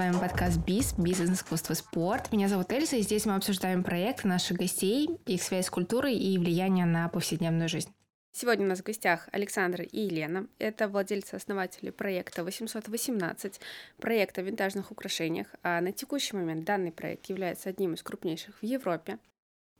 вами подкаст БИС, бизнес, искусство, спорт. Меня зовут Эльза, и здесь мы обсуждаем проекты наших гостей, их связь с культурой и влияние на повседневную жизнь. Сегодня у нас в гостях Александр и Елена. Это владельцы-основатели проекта 818, проекта о винтажных украшениях. А на текущий момент данный проект является одним из крупнейших в Европе.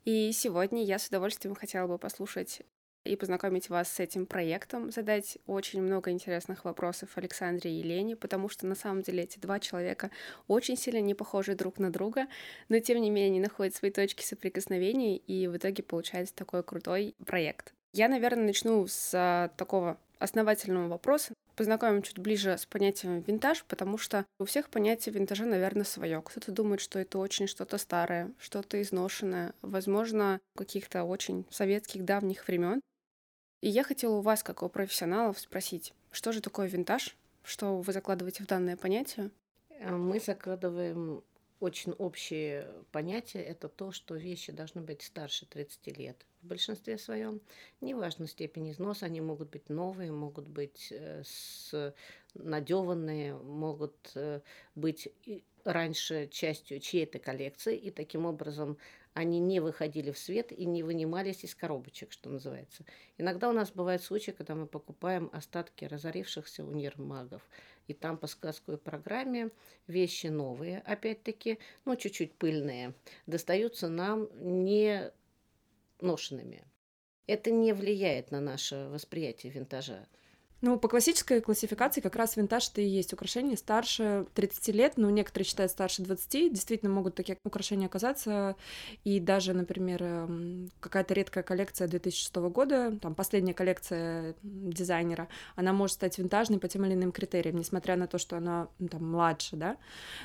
И сегодня я с удовольствием хотела бы послушать и познакомить вас с этим проектом, задать очень много интересных вопросов Александре и Елене, потому что на самом деле эти два человека очень сильно не похожи друг на друга, но тем не менее они находят свои точки соприкосновения, и в итоге получается такой крутой проект. Я, наверное, начну с а, такого основательного вопроса, познакомим чуть ближе с понятием винтаж, потому что у всех понятие винтажа, наверное, свое. Кто-то думает, что это очень что-то старое, что-то изношенное, возможно, каких-то очень советских давних времен. И я хотела у вас, как у профессионалов, спросить, что же такое винтаж? Что вы закладываете в данное понятие? Э, мы закладываем очень общее понятие. Это то, что вещи должны быть старше 30 лет. В большинстве своем, неважно степень износа, они могут быть новые, могут быть э, с надеванные, могут э, быть раньше частью чьей-то коллекции, и таким образом они не выходили в свет и не вынимались из коробочек, что называется. Иногда у нас бывают случаи, когда мы покупаем остатки разорившихся универмагов, и там по сказковой программе вещи новые, опять-таки, ну, чуть-чуть пыльные, достаются нам не ношенными. Это не влияет на наше восприятие винтажа. Ну, по классической классификации как раз винтаж это и есть украшения старше 30 лет, но некоторые считают старше 20, действительно могут такие украшения оказаться, и даже, например, эм, какая-то редкая коллекция 2006 года, там последняя коллекция дизайнера, она может стать винтажной по тем или иным критериям, несмотря на то, что она ну, там младше, да,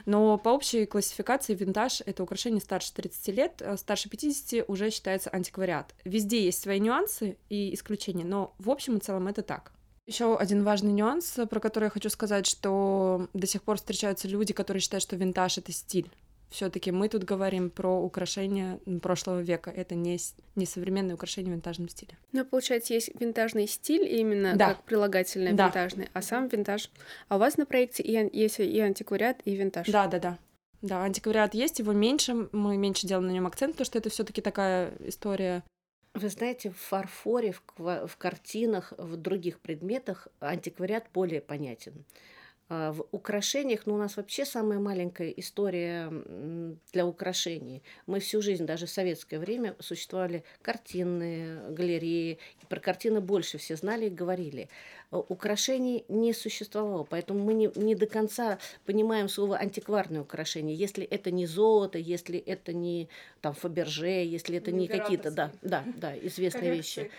но по общей классификации винтаж — это украшение старше 30 лет, э, старше 50 уже считается антиквариат. Везде есть свои нюансы и исключения, но в общем и целом это так. Еще один важный нюанс, про который я хочу сказать, что до сих пор встречаются люди, которые считают, что винтаж это стиль. Все-таки мы тут говорим про украшения прошлого века. Это не, не современные украшения в винтажном стиле. Ну, получается, есть винтажный стиль именно да. как прилагательное да. винтажный, а сам винтаж. А у вас на проекте и, есть и антиквариат, и винтаж. Да, да, да. Да, антиквариат есть, его меньше, мы меньше делаем на нем акцент, потому что это все-таки такая история вы знаете, в фарфоре, в, в картинах, в других предметах антиквариат более понятен. А, в украшениях, ну, у нас вообще самая маленькая история для украшений. Мы всю жизнь, даже в советское время, существовали картинные галереи. И про картины больше все знали и говорили. А, украшений не существовало, поэтому мы не, не до конца понимаем слово антикварное украшение. Если это не золото, если это не там Фаберже, если это не, не какие-то, да, да, да, известные вещи.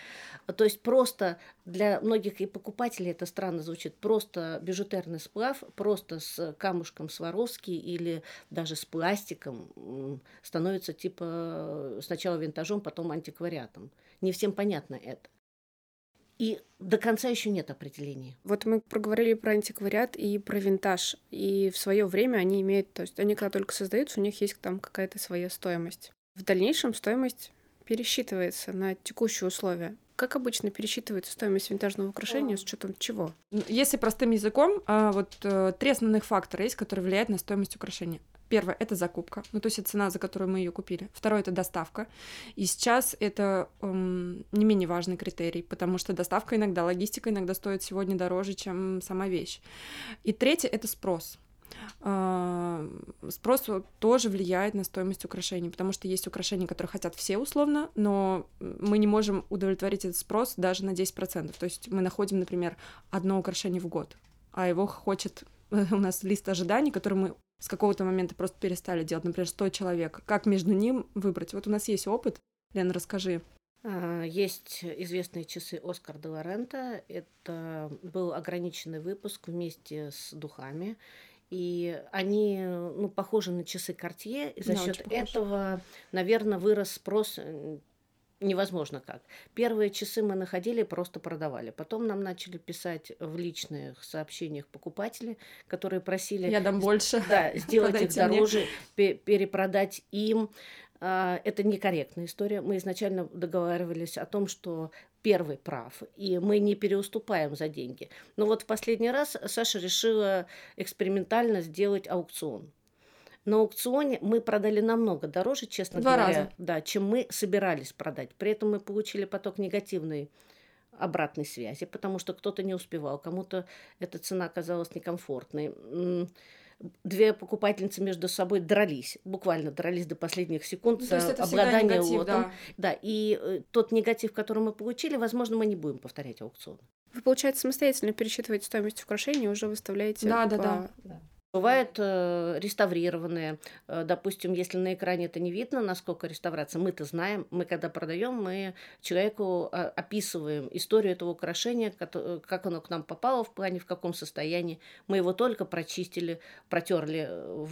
То есть просто для многих и покупателей это странно звучит, просто бижутерный сплав, просто с камушком Сваровски или даже с пластиком становится типа сначала винтажом, потом антиквариатом. Не всем понятно это. И до конца еще нет определения. Вот мы проговорили про антиквариат и про винтаж. И в свое время они имеют, то есть они когда только создаются, у них есть там какая-то своя стоимость. В дальнейшем стоимость пересчитывается на текущие условия. Как обычно пересчитывается стоимость винтажного украшения с учетом чего? Если простым языком, а, вот э, три основных фактора есть, которые влияют на стоимость украшения. Первое — это закупка, ну то есть это цена, за которую мы ее купили. Второе — это доставка. И сейчас это эм, не менее важный критерий, потому что доставка иногда, логистика иногда стоит сегодня дороже, чем сама вещь. И третье — это спрос. А, спрос тоже влияет на стоимость украшений, потому что есть украшения, которые хотят все условно, но мы не можем удовлетворить этот спрос даже на 10%. То есть мы находим, например, одно украшение в год, а его хочет у нас лист ожиданий, который мы с какого-то момента просто перестали делать, например, 100 человек. Как между ним выбрать? Вот у нас есть опыт. Лена, расскажи. А, есть известные часы Оскар де Лорента. Это был ограниченный выпуск вместе с духами. И они ну, похожи на часы Cartier, и за да, счет этого, наверное, вырос спрос невозможно как. Первые часы мы находили, просто продавали. Потом нам начали писать в личных сообщениях покупатели, которые просили... Я дам больше. Да, сделать их дороже, мне. перепродать им. а, это некорректная история. Мы изначально договаривались о том, что первый прав, и мы не переуступаем за деньги. Но вот в последний раз Саша решила экспериментально сделать аукцион. На аукционе мы продали намного дороже, честно Два говоря, раза. да, чем мы собирались продать. При этом мы получили поток негативной обратной связи, потому что кто-то не успевал, кому-то эта цена оказалась некомфортной. Две покупательницы между собой дрались, буквально дрались до последних секунд Ну, то есть за обладание негатив, лотом. да. Да, и э, тот негатив, который мы получили, возможно, мы не будем повторять аукцион. Вы, получается, самостоятельно пересчитываете стоимость украшений и уже выставляете Да, да, по- да. Бывают э, реставрированные, э, допустим, если на экране это не видно, насколько реставрация, мы-то знаем, мы когда продаем, мы человеку а, описываем историю этого украшения, кото- как оно к нам попало в плане, в каком состоянии. Мы его только прочистили, протерли э,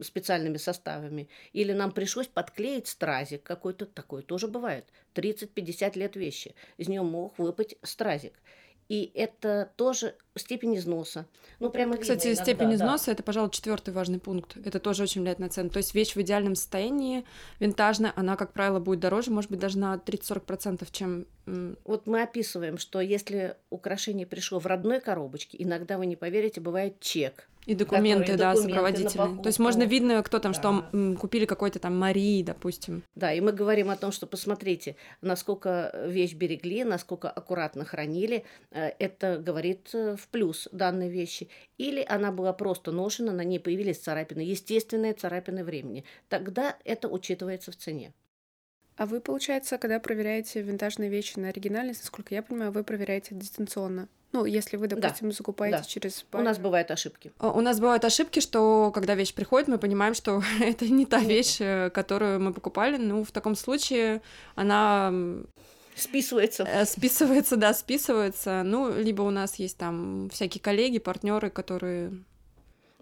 специальными составами. Или нам пришлось подклеить стразик какой-то, такое тоже бывает. 30-50 лет вещи. Из него мог выпасть стразик. И это тоже степень износа. Ну, прямо видно Кстати, иногда, степень да. износа это, пожалуй, четвертый важный пункт. Это тоже очень влияет на цену. То есть вещь в идеальном состоянии, винтажная, она, как правило, будет дороже, может быть, даже на 30-40%, чем Вот мы описываем, что если украшение пришло в родной коробочке, иногда вы не поверите, бывает чек. и документы, Которые да, документы сопроводительные. То есть можно видно, кто там, что Да. м, купили какой-то там Марии, допустим. Да, и мы говорим о том, что посмотрите, насколько вещь берегли, насколько аккуратно хранили. Э, Это говорит э, в плюс данной вещи. Или она была просто ношена, на ней появились царапины, естественные царапины времени. Тогда это учитывается в цене. А вы, получается, когда проверяете винтажные вещи на оригинальность, насколько я понимаю, вы проверяете дистанционно. Ну, если вы, допустим, закупаете да. через У нас бывают ошибки. У нас бывают ошибки, что когда вещь приходит, мы понимаем, что это не та Нет. вещь, э, которую мы покупали. Ну, в таком случае она Списывается. э, списывается, да, списывается. Ну, либо у нас есть там всякие коллеги, партнеры, которые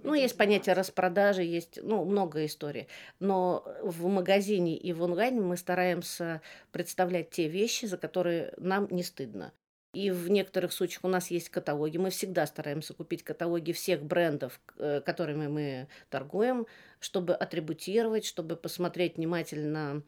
Ну, есть понятие распродажи, есть, ну, много историй. Но в магазине и в онлайне мы стараемся представлять те вещи, за которые нам не стыдно. И в некоторых случаях у нас есть каталоги. Мы всегда стараемся купить каталоги всех брендов, э, которыми мы торгуем, чтобы атрибутировать, чтобы посмотреть внимательно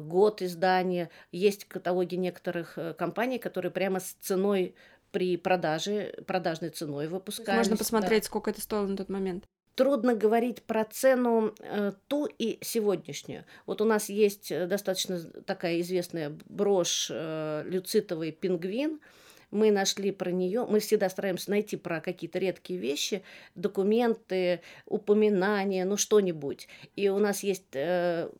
год издания. Есть каталоги некоторых э, компаний, которые прямо с ценой при продаже, продажной ценой выпускались. можно да. посмотреть, сколько это стоило на тот момент. Трудно говорить про цену э, ту и сегодняшнюю. Вот у нас есть э, достаточно такая известная брошь э, люцитовый пингвин. Мы нашли про нее, мы всегда стараемся найти про какие-то редкие вещи, документы, упоминания, ну что-нибудь. И у нас есть э,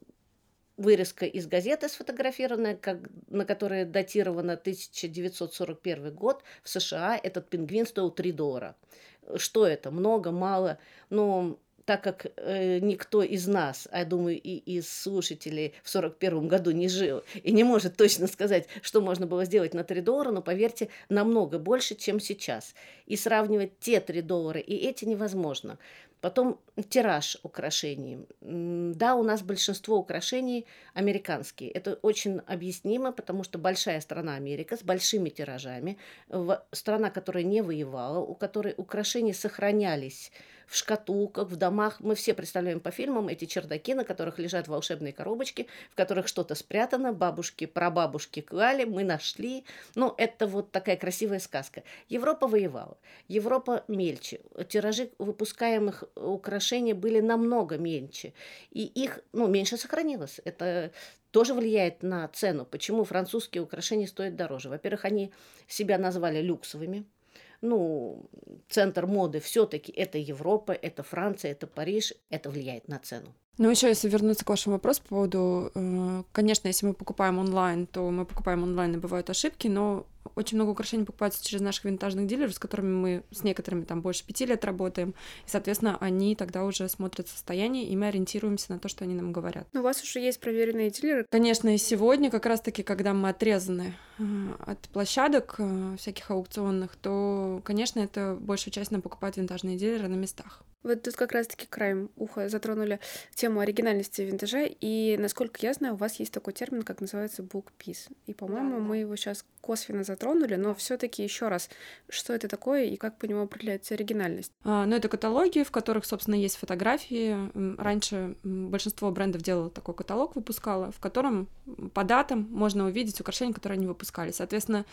вырезка из газеты сфотографированная, как, на которой датировано 1941 год. В США этот пингвин стоил 3 доллара. Что это? Много, мало? Ну, так как э, никто из нас, а я думаю, и из слушателей в 41 году не жил и не может точно сказать, что можно было сделать на 3 доллара, но поверьте, намного больше, чем сейчас. И сравнивать те 3 доллара и эти невозможно. Потом тираж украшений. Да, у нас большинство украшений американские. Это очень объяснимо, потому что большая страна Америка с большими тиражами, страна, которая не воевала, у которой украшения сохранялись в шкатулках, в домах. Мы все представляем по фильмам эти чердаки, на которых лежат волшебные коробочки, в которых что-то спрятано, бабушки, прабабушки клали, мы нашли. Ну, это вот такая красивая сказка. Европа воевала. Европа мельче. Тиражи выпускаемых украшений были намного меньше. И их, ну, меньше сохранилось. Это тоже влияет на цену. Почему французские украшения стоят дороже? Во-первых, они себя назвали люксовыми. Ну, центр моды все-таки это Европа, это Франция, это Париж. Это влияет на цену. Ну, еще если вернуться к вашему вопросу по поводу, э, конечно, если мы покупаем онлайн, то мы покупаем онлайн, и бывают ошибки, но очень много украшений покупается через наших винтажных дилеров, с которыми мы с некоторыми там больше пяти лет работаем, и, соответственно, они тогда уже смотрят состояние, и мы ориентируемся на то, что они нам говорят. Но у вас уже есть проверенные дилеры. Конечно, и сегодня, как раз-таки, когда мы отрезаны э, от площадок э, всяких аукционных, то, конечно, это большую часть нам покупают винтажные дилеры на местах. Вот тут как раз-таки краем уха затронули тему оригинальности винтажа, и, насколько я знаю, у вас есть такой термин, как называется piece. И, по-моему, да, да. мы его сейчас косвенно затронули, но все таки еще раз, что это такое и как по нему определяется оригинальность? А, ну, это каталоги, в которых, собственно, есть фотографии. Раньше большинство брендов делало такой каталог, выпускало, в котором по датам можно увидеть украшения, которые они выпускали. Соответственно,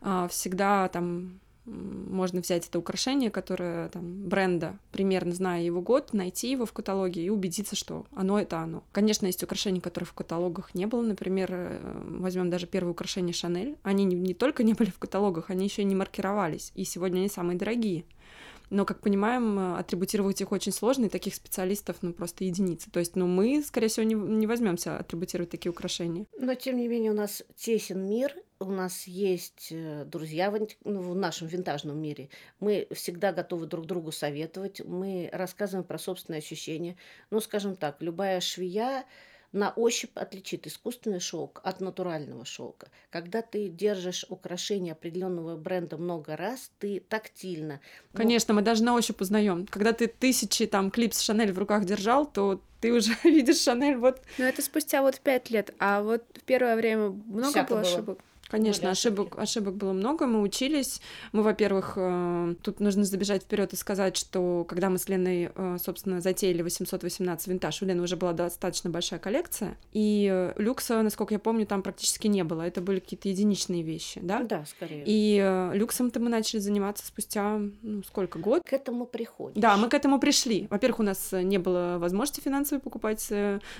а, всегда там можно взять это украшение, которое там бренда, примерно зная его год, найти его в каталоге и убедиться, что оно это оно. Конечно, есть украшения, которых в каталогах не было. Например, э, возьмем даже первые украшения Шанель. Они не, не только не были в каталогах, они еще не маркировались. И сегодня они самые дорогие. Но, как понимаем, э, атрибутировать их очень сложно, и таких специалистов, ну, просто единицы. То есть, ну, мы, скорее всего, не, не возьмемся атрибутировать такие украшения. Но, тем не менее, у нас тесен мир, у нас есть э, друзья в, ну, в нашем винтажном мире. Мы всегда готовы друг другу советовать, мы рассказываем про собственные ощущения. Ну, скажем так, любая швея на ощупь отличит искусственный шелк от натурального шелка. Когда ты держишь украшение определенного бренда много раз, ты тактильно. Конечно, мы даже на ощупь узнаем. Когда ты тысячи там клипс Шанель в руках держал, то ты уже видишь Шанель вот. Но это спустя вот пять лет, а вот в первое время много Всяко было ошибок. Конечно, ошибок, ошибок было много, мы учились. Мы, во-первых, э, тут нужно забежать вперед и сказать, что когда мы с Леной, э, собственно, затеяли 818 винтаж, у Лены уже была достаточно большая коллекция, и э, люкса, насколько я помню, там практически не было. Это были какие-то единичные вещи, да? Да, скорее. И люксом-то мы начали заниматься спустя, ну, сколько, год? К этому приходишь. Да, мы к этому пришли. Во-первых, у нас не было возможности финансовой покупать,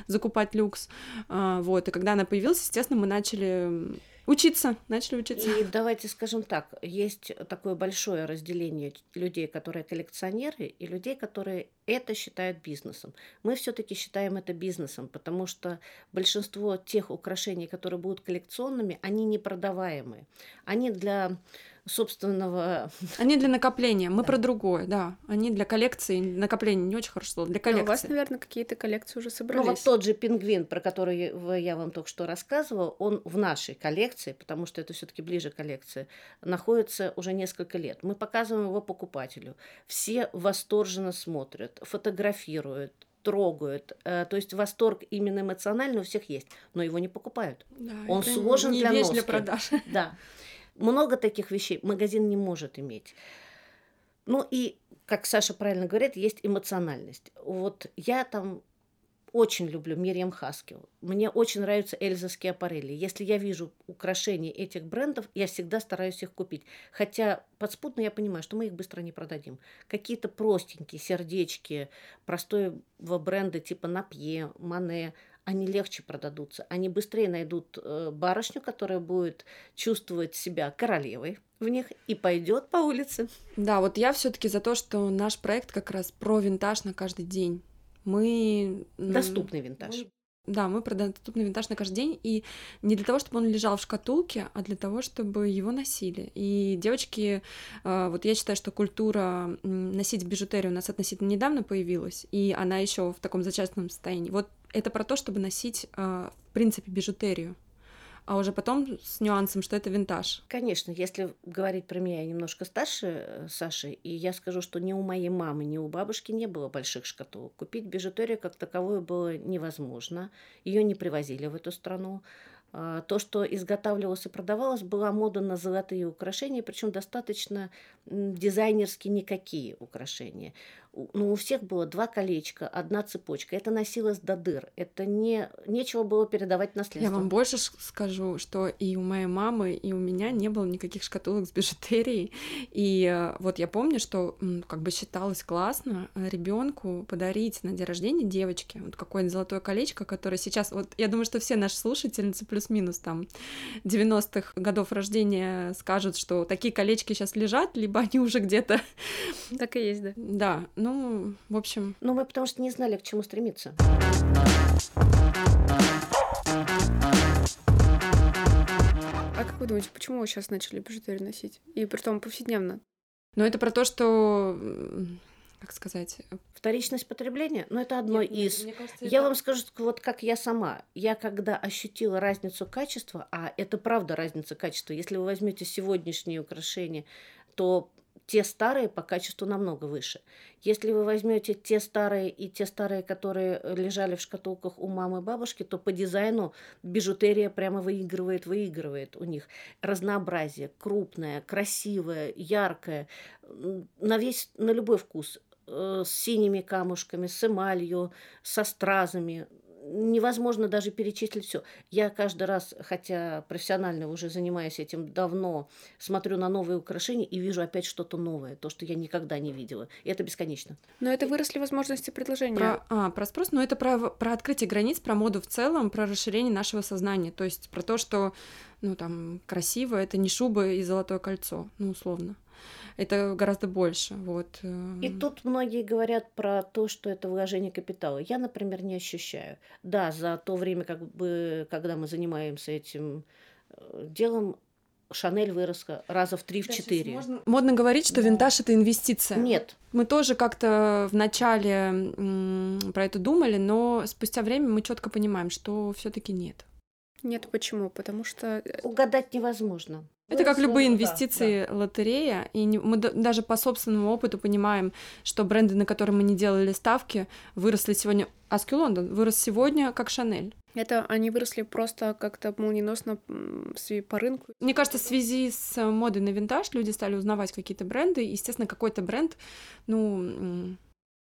закупать люкс, вот, и когда она появилась, естественно, мы начали Учиться, начали учиться. И давайте скажем так, есть такое большое разделение людей, которые коллекционеры, и людей, которые это считают бизнесом. Мы все-таки считаем это бизнесом, потому что большинство тех украшений, которые будут коллекционными, они непродаваемые. Они для собственного... Они для накопления, мы да. про другое, да. Они для коллекции, накопления не очень хорошо слово, для коллекции. Но у вас, наверное, какие-то коллекции уже собрались. Ну вот тот же пингвин, про который я вам только что рассказывала, он в нашей коллекции, потому что это все таки ближе к коллекции, находится уже несколько лет. Мы показываем его покупателю. Все восторженно смотрят, фотографируют, трогают. Э, то есть восторг именно эмоциональный у всех есть, но его не покупают. Да, Он сложен не для носки. для продаж. Да. Много таких вещей магазин не может иметь. Ну и, как Саша правильно говорит, есть эмоциональность. Вот я там очень люблю Мирьям Хаскил. Мне очень нравятся Эльза Скиапарелли. Если я вижу украшения этих брендов, я всегда стараюсь их купить. Хотя подспутно я понимаю, что мы их быстро не продадим. Какие-то простенькие сердечки простого бренда типа Напье, Мане, они легче продадутся, они быстрее найдут э, барышню, которая будет чувствовать себя королевой в них и пойдет по улице. Да, вот я все-таки за то, что наш проект как раз про винтаж на каждый день. Мы доступный винтаж. Мы да, мы продаем доступный винтаж на каждый день, и не для того, чтобы он лежал в шкатулке, а для того, чтобы его носили. И девочки, э, вот я считаю, что культура носить бижутерию у нас относительно недавно появилась, и она еще в таком зачаточном состоянии. Вот это про то, чтобы носить, э, в принципе, бижутерию а уже потом с нюансом, что это винтаж. Конечно, если говорить про меня, я немножко старше э, Саши, и я скажу, что ни у моей мамы, ни у бабушки не было больших шкатулок. Купить бижутерию как таковую было невозможно. Ее не привозили в эту страну. А, то, что изготавливалось и продавалось, была мода на золотые украшения, причем достаточно дизайнерски никакие украшения ну, у всех было два колечка, одна цепочка. Это носилось до дыр. Это не, нечего было передавать наследство. Я вам больше скажу, что и у моей мамы, и у меня не было никаких шкатулок с бижутерией. И э, вот я помню, что как бы считалось классно э, ребенку подарить на день рождения девочке вот какое-нибудь золотое колечко, которое сейчас... Вот я думаю, что все наши слушательницы плюс-минус там 90-х годов рождения скажут, что такие колечки сейчас лежат, либо они уже где-то... Так и есть, да. Да, ну, в общем... Ну, мы потому что не знали, к чему стремиться. А как вы думаете, почему вы сейчас начали бижутерию носить? И при том повседневно? Ну, это про то, что как сказать? Вторичность потребления? Ну, это одно Нет, из... Мне кажется, я это... вам скажу, вот как я сама. Я когда ощутила разницу качества, а это правда разница качества, если вы возьмете сегодняшние украшения, то те старые по качеству намного выше. Если вы возьмете те старые и те старые, которые лежали в шкатулках у мамы и бабушки, то по дизайну бижутерия прямо выигрывает, выигрывает у них. Разнообразие, крупное, красивое, яркое, на весь, на любой вкус э, с синими камушками, с эмалью, со стразами невозможно даже перечислить все. Я каждый раз, хотя профессионально уже занимаюсь этим давно, смотрю на новые украшения и вижу опять что-то новое, то, что я никогда не видела. И это бесконечно. Но это выросли возможности предложения. Про, а, про спрос, но это про, про открытие границ, про моду в целом, про расширение нашего сознания. То есть про то, что, ну, там, красиво, это не шуба и золотое кольцо, ну, условно это гораздо больше. Вот. Э. И тут многие говорят про то, что это вложение капитала. Я, например, не ощущаю. Да, за то время, как бы, когда мы занимаемся этим э, делом, Шанель выросла раза в три, в четыре. Можно... Модно говорить, что да. винтаж это инвестиция. Нет. Мы тоже как-то в начале про это думали, но спустя время мы четко понимаем, что все-таки нет. Нет, почему? Потому что э, угадать невозможно. Это как любые инвестиции, да, да. лотерея, и не, мы даже по собственному опыту понимаем, что бренды, на которые мы не делали ставки, выросли сегодня. Аски Лондон вырос сегодня как Шанель. Это они выросли просто как-то молниеносно по рынку. Мне кажется, в связи с модой на винтаж люди стали узнавать какие-то бренды. И, естественно, какой-то бренд, ну,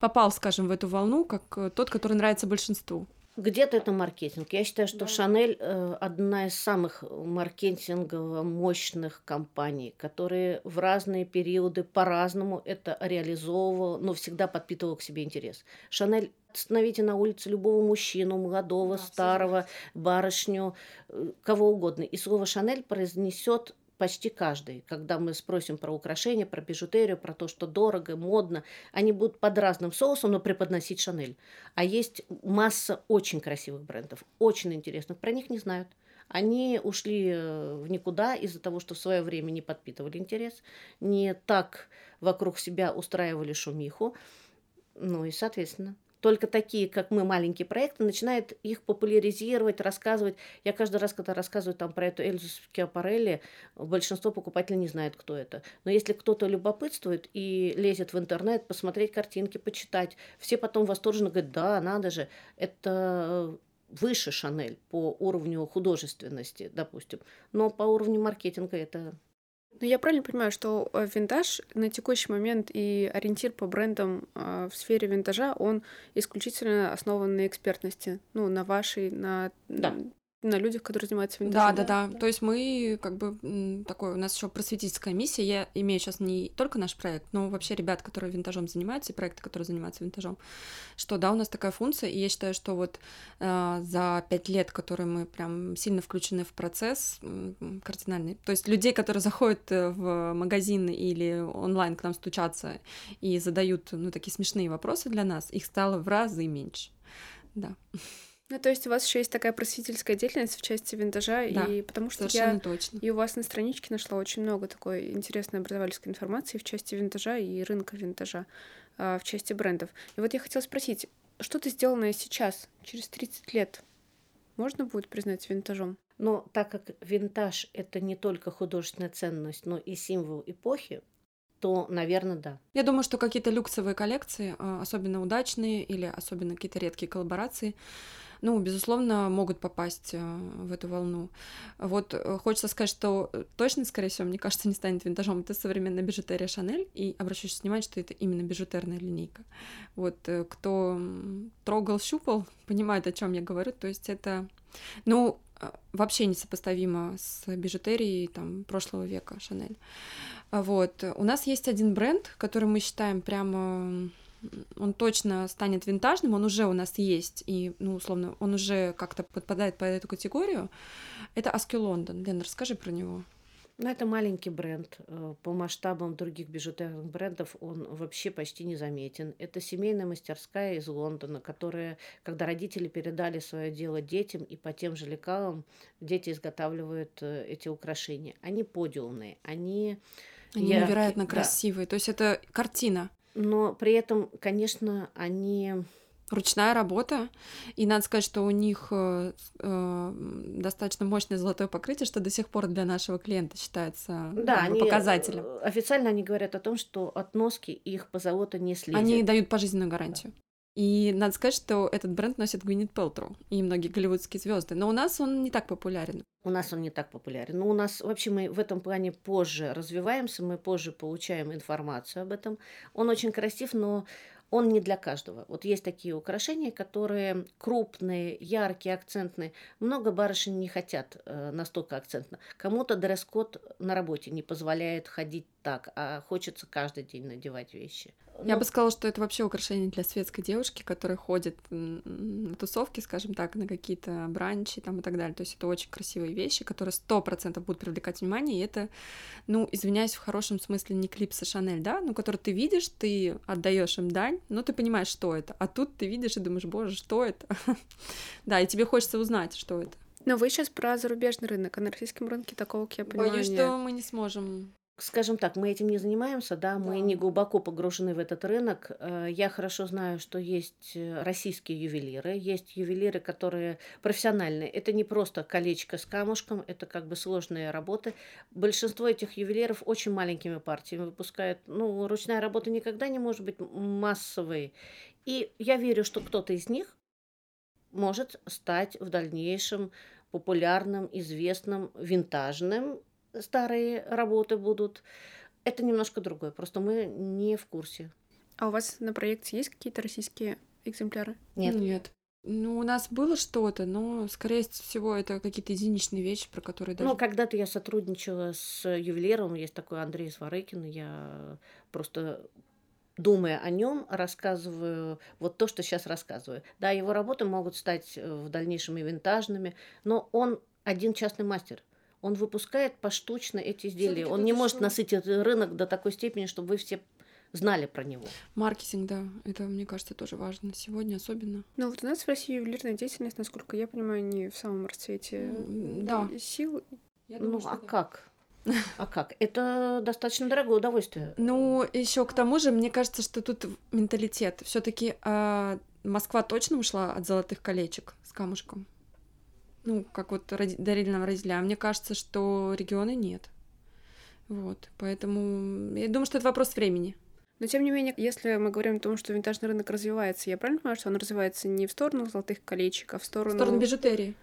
попал, скажем, в эту волну, как э, тот, который нравится большинству. Где-то это маркетинг. Я считаю, что да. Шанель э, одна из самых маркетингово мощных компаний, которые в разные периоды по-разному это реализовывала, но всегда подпитывала к себе интерес. Шанель остановите на улице любого мужчину, молодого, да, старого, барышню, э, кого угодно. И слово Шанель произнесет почти каждый, когда мы спросим про украшения, про бижутерию, про то, что дорого, модно, они будут под разным соусом, но преподносить Шанель. А есть масса очень красивых брендов, очень интересных, про них не знают. Они ушли э, в никуда из-за того, что в свое время не подпитывали интерес, не так вокруг себя устраивали шумиху, ну и, соответственно, только такие, как мы, маленькие проекты, начинают их популяризировать, рассказывать. Я каждый раз, когда рассказываю там про эту Эльзу Скиапарелли, большинство покупателей не знает, кто это. Но если кто-то любопытствует и лезет в интернет, посмотреть картинки, почитать, все потом восторженно говорят, да, надо же, это выше Шанель по уровню художественности, допустим. Но по уровню маркетинга это ну, я правильно понимаю, что э, винтаж на текущий момент и ориентир по брендам э, в сфере винтажа, он исключительно основан на экспертности, ну, на вашей, на да на людях, которые занимаются винтажом. Да, да, да. То есть мы как бы такой, у нас еще просветительская миссия. Я имею сейчас не только наш проект, но вообще ребят, которые винтажом занимаются, и проекты, которые занимаются винтажом, что да, у нас такая функция, и я считаю, что вот э, за пять лет, которые мы прям сильно включены в процесс э, кардинальный, то есть людей, которые заходят э, в магазин или онлайн к нам стучатся и задают, ну, такие смешные вопросы для нас, их стало в разы меньше. Да. Ну, то есть у вас еще есть такая просветительская деятельность в части винтажа, да, и потому что я точно. и у вас на страничке нашла очень много такой интересной образовательской информации в части винтажа и рынка винтажа, а, в части брендов. И вот я хотела спросить, что-то сделанное сейчас, через 30 лет, можно будет признать винтажом? Но так как винтаж — это не только художественная ценность, но и символ эпохи, то, наверное, да. Я думаю, что какие-то люксовые коллекции, а, особенно удачные или особенно какие-то редкие коллаборации, ну, безусловно, могут попасть э, в эту волну. Вот э, хочется сказать, что э, точно, скорее всего, мне кажется, не станет винтажом. Это современная бижутерия Шанель, и обращу внимание, что это именно бижутерная линейка. Вот кто трогал, щупал, понимает, о чем я говорю. То есть это, ну, вообще несопоставимо с бижутерией там прошлого века Шанель. Вот. У нас есть один бренд, который мы считаем прямо он точно станет винтажным, он уже у нас есть, и, ну, условно, он уже как-то подпадает под эту категорию, это Аски Лондон. Лена, расскажи про него. Ну, это маленький бренд. Э, по масштабам других бижутерных брендов он вообще почти не заметен. Это семейная мастерская из Лондона, которая, когда родители передали свое дело детям, и по тем же лекалам дети изготавливают э, эти украшения. Они подиумные, они... Они яркие, невероятно красивые. Да. То есть это картина но при этом, конечно, они ручная работа, и надо сказать, что у них э, э, достаточно мощное золотое покрытие, что до сих пор для нашего клиента считается да, они, показателем. Э, официально они говорят о том, что от носки их позолота не следят. Они дают пожизненную гарантию. И надо сказать, что этот бренд носит Гвинет Пелтроу и многие голливудские звезды. Но у нас он не так популярен. У нас он не так популярен. Но у нас вообще мы в этом плане позже развиваемся, мы позже получаем информацию об этом. Он очень красив, но он не для каждого. Вот есть такие украшения, которые крупные, яркие, акцентные. Много барышень не хотят э, настолько акцентно. Кому-то дресс-код на работе не позволяет ходить так, а хочется каждый день надевать вещи. Я ну, бы сказала, что это вообще украшение для светской девушки, которая ходит на тусовки, скажем так, на какие-то бранчи там и так далее. То есть это очень красивые вещи, которые сто процентов будут привлекать внимание, и это, ну, извиняюсь, в хорошем смысле не клипсы Шанель, да, ну, который ты видишь, ты отдаешь им дань, но ты понимаешь, что это, а тут ты видишь и думаешь, боже, что это? Да, и тебе хочется узнать, что это. Но вы сейчас про зарубежный рынок, а на российском рынке такого, как я понимаю, Боюсь, нет. что мы не сможем Скажем так, мы этим не занимаемся, да, мы да. не глубоко погружены в этот рынок. Э, я хорошо знаю, что есть э, российские ювелиры, есть ювелиры, которые профессиональные. Это не просто колечко с камушком, это как бы сложные работы. Большинство этих ювелиров очень маленькими партиями выпускают. Ну, ручная работа никогда не может быть массовой. И я верю, что кто-то из них может стать в дальнейшем популярным, известным, винтажным старые работы будут. Это немножко другое, просто мы не в курсе. А у вас на проекте есть какие-то российские экземпляры? Нет. Нет. Ну, у нас было что-то, но, скорее всего, это какие-то единичные вещи, про которые даже... Ну, когда-то я сотрудничала с ювелиром, есть такой Андрей Сварыкин, я просто думая о нем, рассказываю вот то, что сейчас рассказываю. Да, его работы могут стать в дальнейшем и винтажными, но он один частный мастер – он выпускает поштучно эти изделия. Он не может насытить рынок до такой степени, чтобы вы все знали про него. Маркетинг, да, это, мне кажется, тоже важно сегодня особенно. Ну вот у нас в России ювелирная деятельность, насколько я понимаю, не в самом расцвете да. сил. Я думаю, ну а да. как? А как? Это достаточно дорогое удовольствие. Ну, еще к тому же, мне кажется, что тут менталитет. Все-таки э, а, Москва точно ушла от золотых колечек с камушком ну, как вот дарили нам родители, а мне кажется, что регионы нет. Вот, поэтому я думаю, что это вопрос времени. Но тем не менее, если мы говорим о том, что винтажный рынок развивается, я правильно понимаю, что он развивается не в сторону золотых колечек, а в сторону... В сторону бижутерии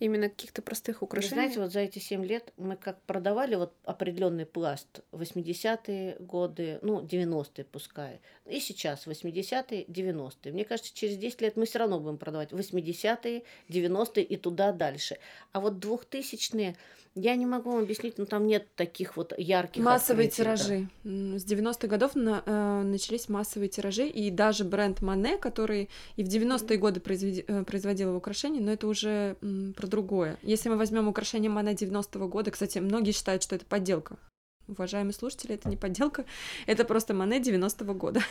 именно каких-то простых украшений. Вы знаете, вот за эти семь лет мы как продавали вот определенный пласт 80-е годы, ну, 90-е пускай, и сейчас 80-е, 90-е. Мне кажется, через 10 лет мы все равно будем продавать 80-е, 90-е и туда дальше. А вот 2000-е я не могу вам объяснить, но там нет таких вот ярких Массовые тиражи. С 90-х годов на, э, начались массовые тиражи, и даже бренд Мане, который и в 90-е годы произведи, э, производил украшения, но это уже м, про другое. Если мы возьмем украшение Мане 90-го года, кстати, многие считают, что это подделка. Уважаемые слушатели, это не подделка, это просто Мане 90-го года.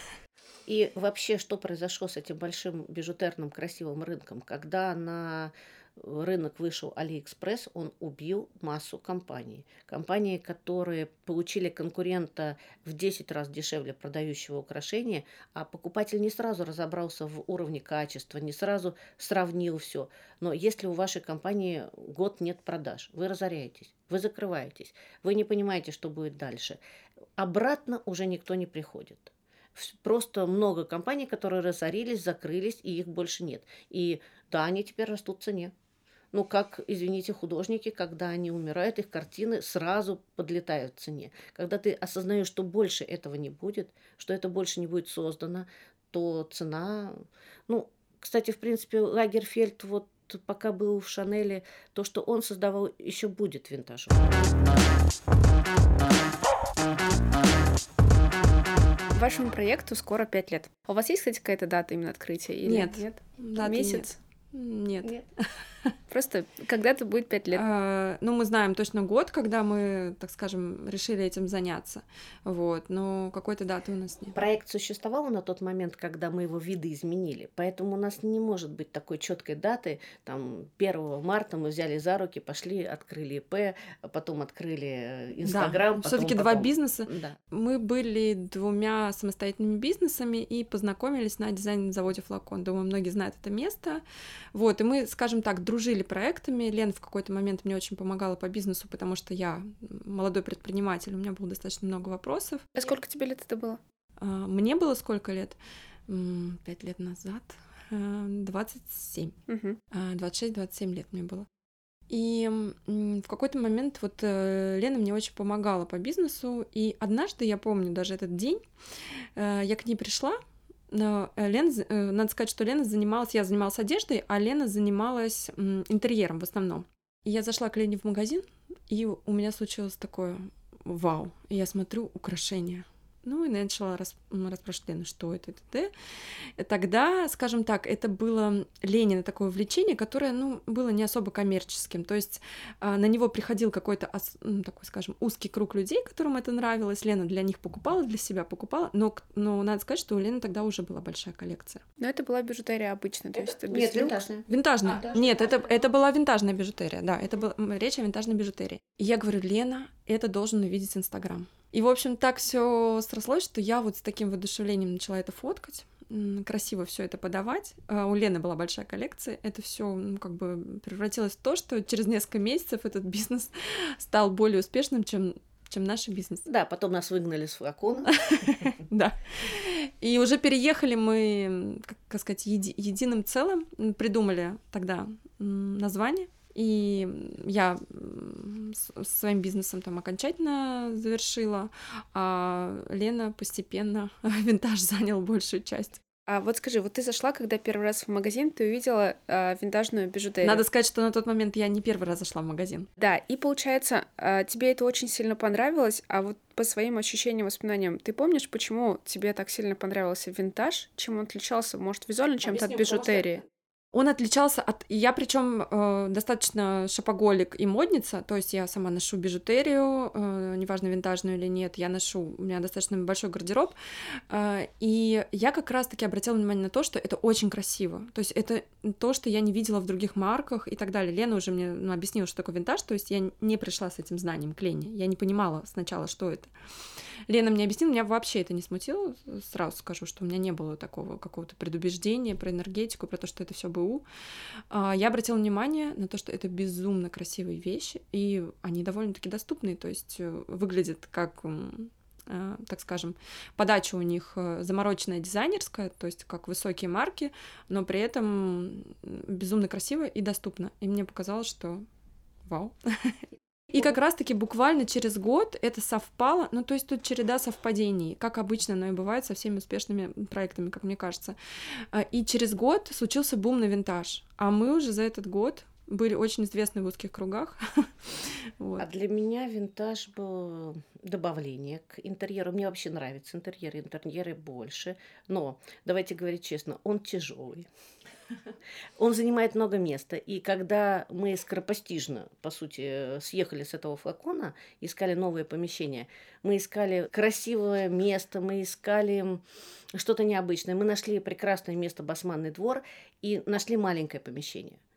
И вообще, что произошло с этим большим бижутерным красивым рынком, когда на рынок вышел Алиэкспресс, он убил массу компаний. Компании, которые получили конкурента в 10 раз дешевле продающего украшения, а покупатель не сразу разобрался в уровне качества, не сразу сравнил все. Но если у вашей компании год нет продаж, вы разоряетесь, вы закрываетесь, вы не понимаете, что будет дальше. Обратно уже никто не приходит просто много компаний, которые разорились, закрылись, и их больше нет. И да, они теперь растут в цене. Ну, как, извините, художники, когда они умирают, их картины сразу подлетают в цене. Когда ты осознаешь, что больше этого не будет, что это больше не будет создано, то цена... Ну, кстати, в принципе, Лагерфельд вот пока был в Шанеле, то, что он создавал, еще будет винтажом. Вашему проекту скоро пять лет. У вас есть, кстати, какая-то дата именно открытия? Или нет. Нет? Месяц? Нет. нет. нет. Просто когда-то будет пять лет. А, ну, мы знаем точно год, когда мы, так скажем, решили этим заняться. Вот, но какой-то даты у нас нет. Проект существовал на тот момент, когда мы его виды изменили, поэтому у нас не может быть такой четкой даты. Там 1 марта мы взяли за руки, пошли, открыли ИП, потом открыли Инстаграм. Да, все-таки два бизнеса. Да. Мы были двумя самостоятельными бизнесами и познакомились на дизайнерном заводе Флакон. Думаю, многие знают это место. Вот, и мы, скажем так, дружили проектами. Лен в какой-то момент мне очень помогала по бизнесу, потому что я молодой предприниматель, у меня было достаточно много вопросов. А сколько тебе лет это было? А, мне было сколько лет? Пять лет назад. 27. Угу. 26-27 лет мне было. И в какой-то момент вот э, Лена мне очень помогала по бизнесу, и однажды, я помню даже этот день, э, я к ней пришла, Лена, надо сказать, что Лена занималась, я занималась одеждой, а Лена занималась интерьером в основном. И я зашла к Лене в магазин, и у меня случилось такое вау. Я смотрю украшения. Ну и начала рас, расспрашивать Лену, что это, это, это. Тогда, скажем так, это было Ленина такое увлечение, которое, ну, было не особо коммерческим. То есть а, на него приходил какой-то, ну, такой, скажем, узкий круг людей, которым это нравилось. Лена для них покупала, для себя покупала. Но, но надо сказать, что у Лены тогда уже была большая коллекция. Но это была бижутерия обычная, то есть это без Нет, винтажная. Винтажная. А, Нет, это, это была винтажная бижутерия, да, это была речь о винтажной бижутерии. И я говорю, Лена, это должен увидеть Инстаграм. И, в общем, так все срослось, что я вот с таким воодушевлением начала это фоткать красиво все это подавать. А у Лены была большая коллекция. Это все ну, как бы превратилось в то, что через несколько месяцев этот бизнес стал более успешным, чем чем наш бизнес. Да, потом нас выгнали с флакона. Да. И уже переехали мы, как сказать, единым целым, придумали тогда название и я своим бизнесом там окончательно завершила, а Лена постепенно винтаж занял большую часть. А вот скажи, вот ты зашла, когда первый раз в магазин, ты увидела э, винтажную бижутерию. Надо сказать, что на тот момент я не первый раз зашла в магазин. Да, и получается, э, тебе это очень сильно понравилось, а вот по своим ощущениям, воспоминаниям, ты помнишь, почему тебе так сильно понравился винтаж? Чем он отличался, может, визуально чем-то от бижутерии? Он отличался от... Я причем э, достаточно шопоголик и модница, то есть я сама ношу бижутерию, э, неважно, винтажную или нет, я ношу, у меня достаточно большой гардероб, э, и я как раз-таки обратила внимание на то, что это очень красиво, то есть это то, что я не видела в других марках и так далее. Лена уже мне ну, объяснила, что такое винтаж, то есть я не пришла с этим знанием к Лене, я не понимала сначала, что это. Лена мне объяснила, меня вообще это не смутило, сразу скажу, что у меня не было такого какого-то предубеждения про энергетику, про то, что это все БУ. А, я обратила внимание на то, что это безумно красивые вещи, и они довольно-таки доступные, то есть э, выглядят как э, так скажем, подача у них э, замороченная дизайнерская, то есть как высокие марки, но при этом безумно красиво и доступно. И мне показалось, что вау. И как раз-таки буквально через год это совпало, ну то есть тут череда совпадений, как обычно оно и бывает со всеми успешными проектами, как мне кажется. А, и через год случился бум на винтаж, а мы уже за этот год были очень известны в узких кругах. вот. А для меня винтаж был добавление к интерьеру. Мне вообще нравится интерьер, интерьеры больше. Но, давайте говорить честно, он тяжелый. Он занимает много места. И когда мы скоропостижно, по сути, съехали с этого флакона, искали новое помещение, мы искали красивое место, мы искали что-то необычное. Мы нашли прекрасное место Басманный двор и нашли маленькое помещение –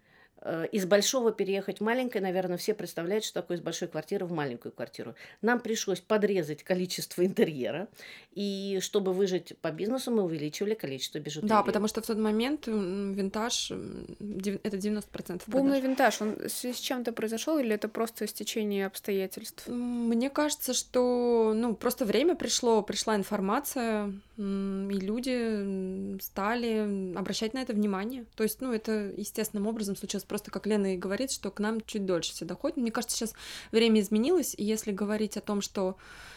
из большого переехать в маленькое, наверное, все представляют, что такое из большой квартиры в маленькую квартиру. Нам пришлось подрезать количество интерьера, и чтобы выжить по бизнесу, мы увеличивали количество бижутерии. Да, потому что в тот момент винтаж это 90%. Полный винтаж, он с чем-то произошел или это просто стечение обстоятельств? Мне кажется, что ну, просто время пришло, пришла информация, и люди стали обращать на это внимание. То есть, ну, это естественным образом случилось просто, как Лена и говорит, что к нам чуть дольше все доходит. Мне кажется, сейчас время изменилось, и если говорить о том, что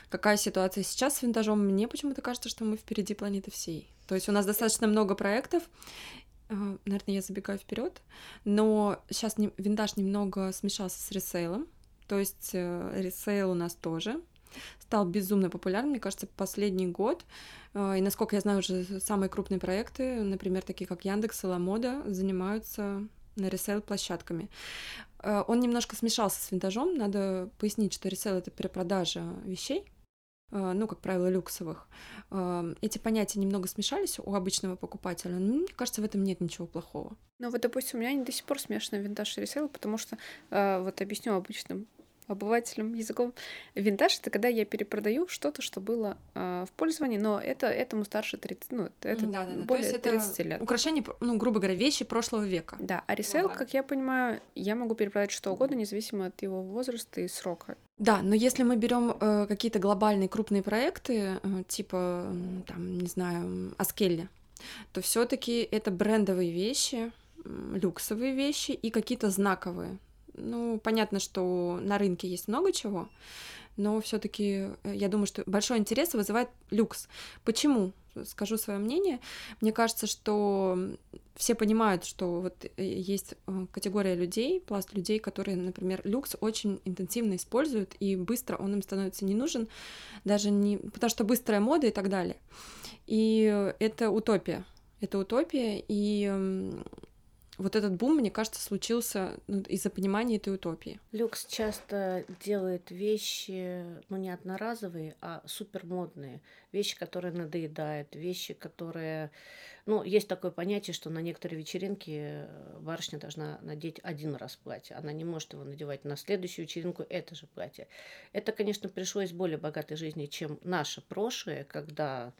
какая ситуация сейчас с винтажом, мне почему-то кажется, что мы впереди планеты всей. То есть у нас достаточно много проектов, э, наверное, я забегаю вперед, но сейчас винтаж немного смешался с ресейлом, то есть э, ресейл у нас тоже стал безумно популярным, мне кажется, последний год. Э, и, насколько я знаю, уже самые крупные проекты, например, такие как Яндекс и Lamoda, занимаются на ресейл площадками. Э, он немножко смешался с винтажом. Надо пояснить, что ресейл это перепродажа вещей, э, ну, как правило, люксовых. Э, эти понятия немного смешались у обычного покупателя, но мне кажется, в этом нет ничего плохого. Ну вот, допустим, у меня они до сих пор смешаны винтаж и ресейл, потому что, вот объясню обычным обывателем языком. Винтаж — это когда я перепродаю что-то, что было э, в пользовании, но это этому старше 30, ну, это да, да, да. более То есть 30 лет. Украшения, ну, грубо говоря, вещи прошлого века. Да, а ресейл, ага. как я понимаю, я могу перепродать что угодно, независимо от его возраста и срока. Да, но если мы берем э, какие-то глобальные крупные проекты, э, типа, там, не знаю, Аскелли, то все-таки это брендовые вещи, люксовые вещи и какие-то знаковые. Ну, понятно, что на рынке есть много чего, но все-таки э, я думаю, что большой интерес вызывает люкс. Почему? Скажу свое мнение. Мне кажется, что все понимают, что вот э, есть э, категория людей, пласт людей, которые, например, люкс очень интенсивно используют, и быстро он им становится не нужен, даже не потому что быстрая мода и так далее. И это утопия. Это утопия, и вот этот бум, мне кажется, случился ну, из-за понимания этой утопии. Люкс часто делает вещи, ну, не одноразовые, а супермодные. Вещи, которые надоедают, вещи, которые... Ну, есть такое понятие, что на некоторые вечеринки барышня должна надеть один раз платье. Она не может его надевать на следующую вечеринку это же платье. Это, конечно, пришло из более богатой жизни, чем наше прошлое, когда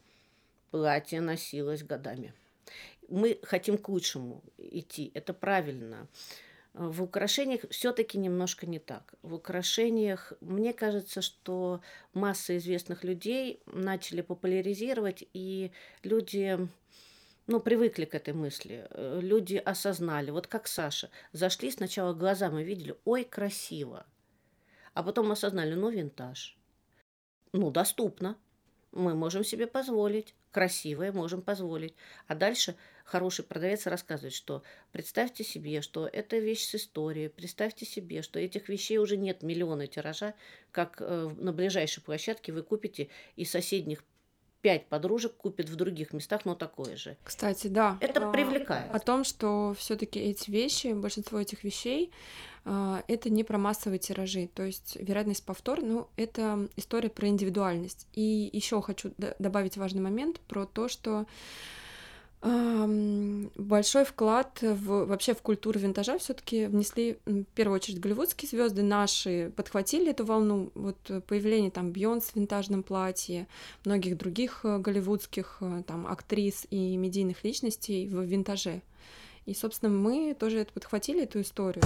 платье носилось годами мы хотим к лучшему идти, это правильно. В украшениях все-таки немножко не так. В украшениях, мне кажется, что масса известных людей начали популяризировать, и люди ну, привыкли к этой мысли. Люди осознали, вот как Саша, зашли сначала глаза, мы видели, ой, красиво. А потом осознали, ну, винтаж. Ну, доступно. Мы можем себе позволить. Красивое можем позволить. А дальше хороший продавец рассказывает, что представьте себе, что это вещь с историей, представьте себе, что этих вещей уже нет миллиона тиража, как э, на ближайшей площадке вы купите из соседних пять подружек купит в других местах, но такое же. Кстати, да. Это а, привлекает. О том, что все-таки эти вещи, большинство этих вещей, а, это не про массовые тиражи, то есть вероятность повтора, ну, это история про индивидуальность. И еще хочу добавить важный момент про то, что Большой вклад в, вообще в культуру винтажа все-таки внесли в первую очередь голливудские звезды наши, подхватили эту волну, вот появление там Бьонс в винтажном платье, многих других э, голливудских э, там актрис и медийных личностей в винтаже. И, собственно, мы тоже это подхватили, эту историю.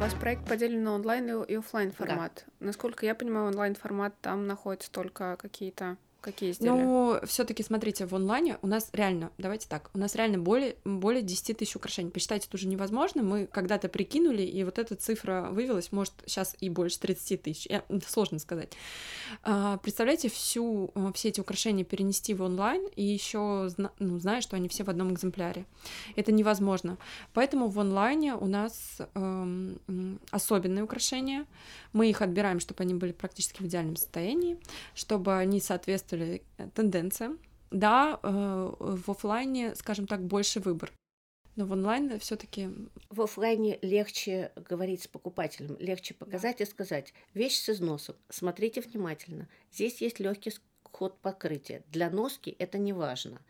вас проект поделен на онлайн и офлайн формат. Да. Насколько я понимаю, онлайн формат там находится только какие-то Какие изделия? Ну, все-таки смотрите, в онлайне у нас реально, давайте так, у нас реально более, более 10 тысяч украшений. Посчитать это уже невозможно. Мы когда-то прикинули, и вот эта цифра вывелась, может, сейчас и больше 30 тысяч. Сложно сказать. А, представляете, всю, э, все эти украшения перенести в онлайн и еще ну, зная, что они все в одном экземпляре. Это невозможно. Поэтому в онлайне у нас эм, особенные украшения. Мы их отбираем, чтобы они были практически в идеальном состоянии, чтобы они соответствовали э, тенденциям. Да, э, в офлайне, скажем так, больше выбор. Но в онлайне все-таки. В офлайне легче говорить с покупателем, легче показать да. и сказать: вещь с износом, смотрите внимательно. Здесь есть легкий ход покрытия. Для носки это не важно.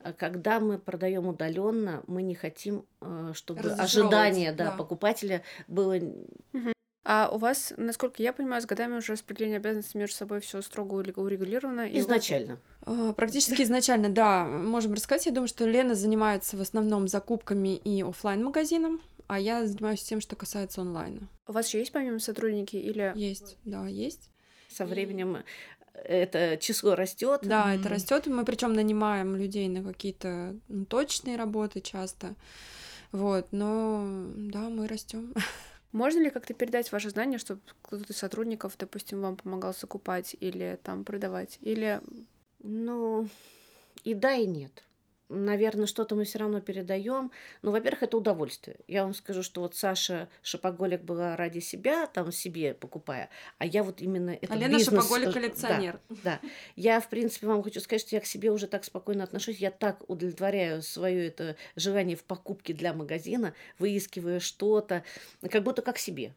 А когда мы продаем удаленно, мы не хотим, э, чтобы ожидание да, да. покупателя было угу. А у вас, насколько я понимаю, с годами уже распределение обязанностей между собой все строго урегулировано? Изначально. А, практически изначально, да. Можем рассказать. Я думаю, что Лена занимается в основном закупками и офлайн магазином а я занимаюсь тем, что касается онлайна. У вас еще есть помимо сотрудники или... Есть, да, есть. Со временем это число растет. Да, mm-hmm. это растет. Мы причем нанимаем людей на какие-то ну, точные работы часто. Вот, но да, мы растем. Можно ли как-то передать ваше знание, чтобы кто-то из сотрудников, допустим, вам помогал закупать или там продавать? Или... Ну, и да, и нет. Наверное, что-то мы все равно передаем. Ну, во-первых, это удовольствие. Я вам скажу, что вот Саша Шопоголик была ради себя, там себе покупая, а я вот именно это а Лена бизнес... Шопоголик коллекционер. Да, да. Я, в принципе, вам хочу сказать, что я к себе уже так спокойно отношусь, я так удовлетворяю свое это желание в покупке для магазина, выискивая что-то, как будто как себе.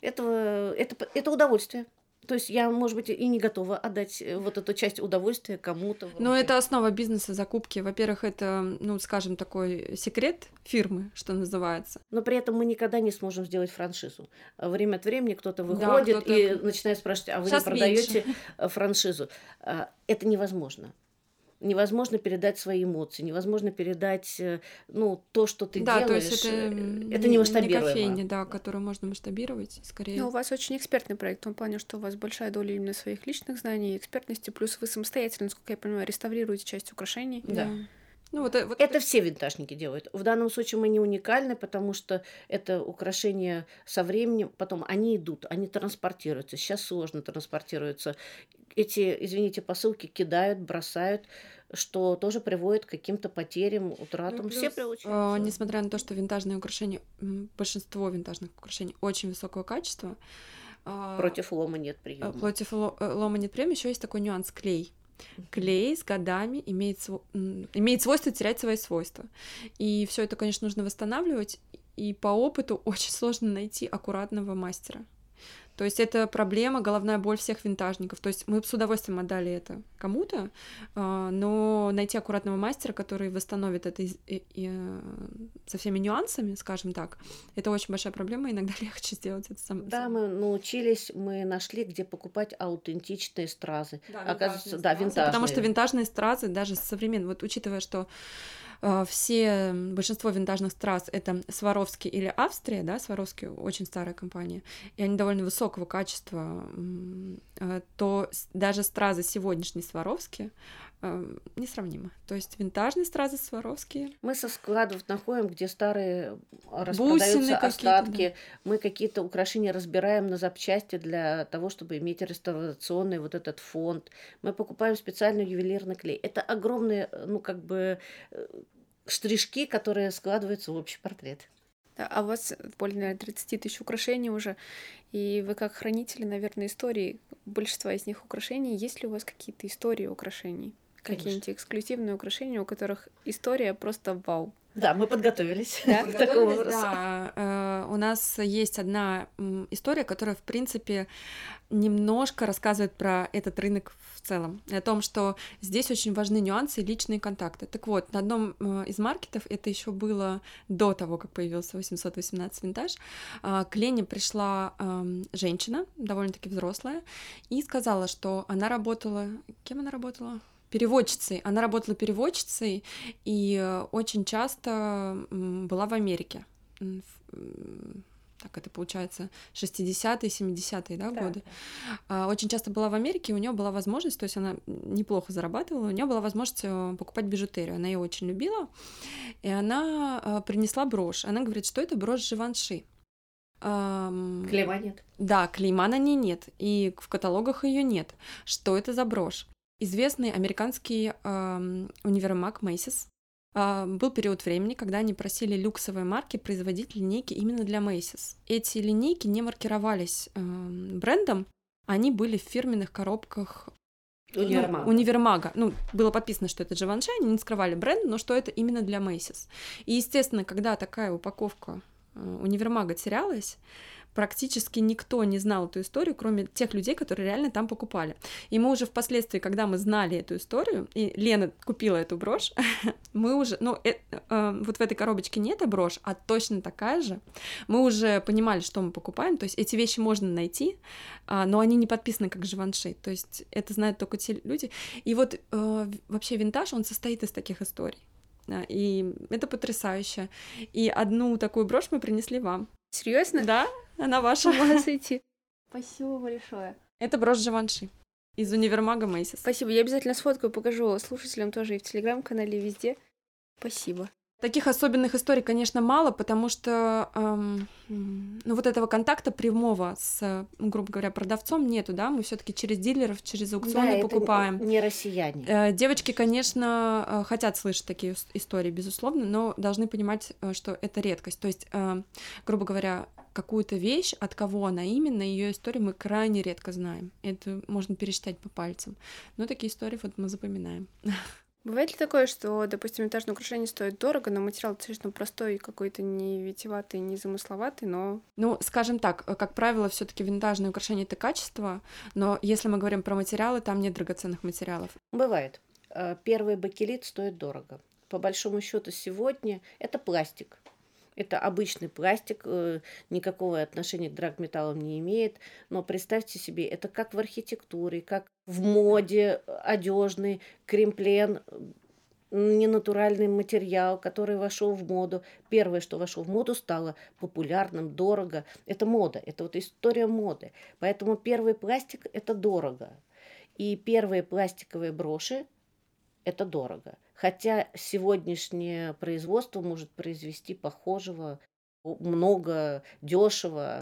Это, это, это удовольствие. То есть я, может быть, и не готова отдать э, вот эту часть удовольствия кому-то. Но это основа бизнеса закупки. Во-первых, это, ну, скажем, такой секрет фирмы, что называется. Но при этом мы никогда не сможем сделать франшизу. Время от времени кто-то выходит да, кто и начинает спрашивать, а вы Сейчас не продаете франшизу? Это невозможно невозможно передать свои эмоции, невозможно передать, э, ну, то, что ты да, делаешь. То есть это, э, это не масштабируемо. Не кофейня, да, которую можно масштабировать, скорее. Но у вас очень экспертный проект, в том плане, что у вас большая доля именно своих личных знаний, экспертности, плюс вы самостоятельно, насколько я понимаю, реставрируете часть украшений. Да. да. Ну, вот, э, вот это все винтажники делают. В данном случае мы не уникальны, потому что это украшения со временем, потом они идут, они транспортируются. Сейчас сложно транспортируются эти, извините, посылки кидают, бросают, что тоже приводит к каким-то потерям, утратам. Ну, плюс, Все приучаются. Э, несмотря на то, что винтажные украшения, большинство винтажных украшений очень высокого качества. А, против лома нет приема. Против лома нет приема. Еще есть такой нюанс клей. Клей с годами имеет, св... имеет свойство терять свои свойства. И все это, конечно, нужно восстанавливать. И по опыту очень сложно найти аккуратного мастера. То есть это проблема, головная боль всех винтажников. То есть мы с удовольствием отдали это кому-то, а, но найти аккуратного мастера, который восстановит это и, со всеми нюансами, скажем так, это очень большая проблема. Иногда легче сделать это сам. Да, мы научились, мы нашли, где покупать аутентичные стразы. Да, Оказывается, да, винтажные. Потому что винтажные стразы, даже современные, вот учитывая, что все, большинство винтажных страз это Сваровский или Австрия, да, Сваровский очень старая компания, и они довольно высокого качества, а, то даже стразы сегодняшние Сваровские а, несравнимо. То есть винтажные стразы Сваровские. Мы со складов находим, где старые распадаются остатки. Да. Мы какие-то украшения разбираем на запчасти для того, чтобы иметь реставрационный вот этот фонд. Мы покупаем специальный ювелирный клей. Это огромные, ну как бы э, штришки, которые складываются в общий портрет. Да, а у вас более, наверное, 30 тысяч украшений уже, и вы как хранители, наверное, истории большинства из них украшений. Есть ли у вас какие-то истории украшений? Какие-нибудь эксклюзивные украшения, у которых история просто вау? Да, мы подготовились да? к такому Да, э, у нас есть одна история, которая, в принципе, немножко рассказывает про этот рынок в целом, и о том, что здесь очень важны нюансы и личные контакты. Так вот, на одном э, из маркетов, это еще было до того, как появился 818 винтаж, э, к Лене пришла эм, женщина, довольно-таки взрослая, и сказала, что она работала... Кем она работала? Переводчицей. Она работала переводчицей и э, очень часто была в Америке. Так это получается 60-е, 70-е да, да. годы. А, очень часто была в Америке, у нее была возможность, то есть она неплохо зарабатывала, у нее была возможность э, покупать бижутерию. Она ее очень любила. И она э, принесла брошь. Она говорит, что это брошь Живанши. Клейма нет. Да, клейма на ней нет, и в каталогах ее нет. Что это за брошь? Известный американский э, универмаг Macy's э, был период времени, когда они просили люксовые марки производить линейки именно для Macy's. Эти линейки не маркировались э, брендом, они были в фирменных коробках Универмага. Ну, универмага. Ну, было подписано, что это Givenchy, они не скрывали бренд, но что это именно для Macy's. И, естественно, когда такая упаковка э, универмага терялась, практически никто не знал эту историю, кроме тех людей, которые реально там покупали. И мы уже впоследствии, когда мы знали эту историю, и Лена купила эту брошь, мы уже, ну, э, э, вот в этой коробочке не эта брошь, а точно такая же. Мы уже понимали, что мы покупаем, то есть эти вещи можно найти, э, но они не подписаны как Живанши, то есть это знают только те люди. И вот э, вообще винтаж, он состоит из таких историй. И это потрясающе. И одну такую брошь мы принесли вам. Серьезно? Да, она ваша. С идти. Спасибо большое. Это брошь Живанши из универмага Мейсис. Спасибо. Я обязательно сфоткаю, покажу слушателям тоже и в телеграм-канале, и везде. Спасибо. Таких особенных историй, конечно, мало, потому что эм, ну, вот этого контакта прямого с, грубо говоря, продавцом нету, да, мы все таки через дилеров, через аукционы да, покупаем. Это не россияне. Э, девочки, конечно, э, хотят слышать такие истории, безусловно, но должны понимать, э, что это редкость. То есть, э, грубо говоря, какую-то вещь, от кого она именно, ее историю мы крайне редко знаем. Это можно пересчитать по пальцам. Но такие истории вот мы запоминаем. Бывает ли такое, что, допустим, винтажное украшение стоит дорого, но материал достаточно простой, какой-то не витиеватый, не замысловатый, но... Ну, скажем так, э, как правило, все таки винтажное украшение — это качество, но если мы говорим про материалы, там нет драгоценных материалов. Бывает. Э, первый бакелит стоит дорого. По большому счету сегодня это пластик. Это обычный пластик, э, никакого отношения к драгметаллам не имеет. Но представьте себе, это как в архитектуре, как в моде, одежный, кремплен, ненатуральный материал, который вошел в моду. Первое, что вошло в моду, стало популярным, дорого. Это мода, это вот история моды. Поэтому первый пластик – это дорого. И первые пластиковые броши – это дорого. Хотя сегодняшнее производство может произвести похожего много, дешево.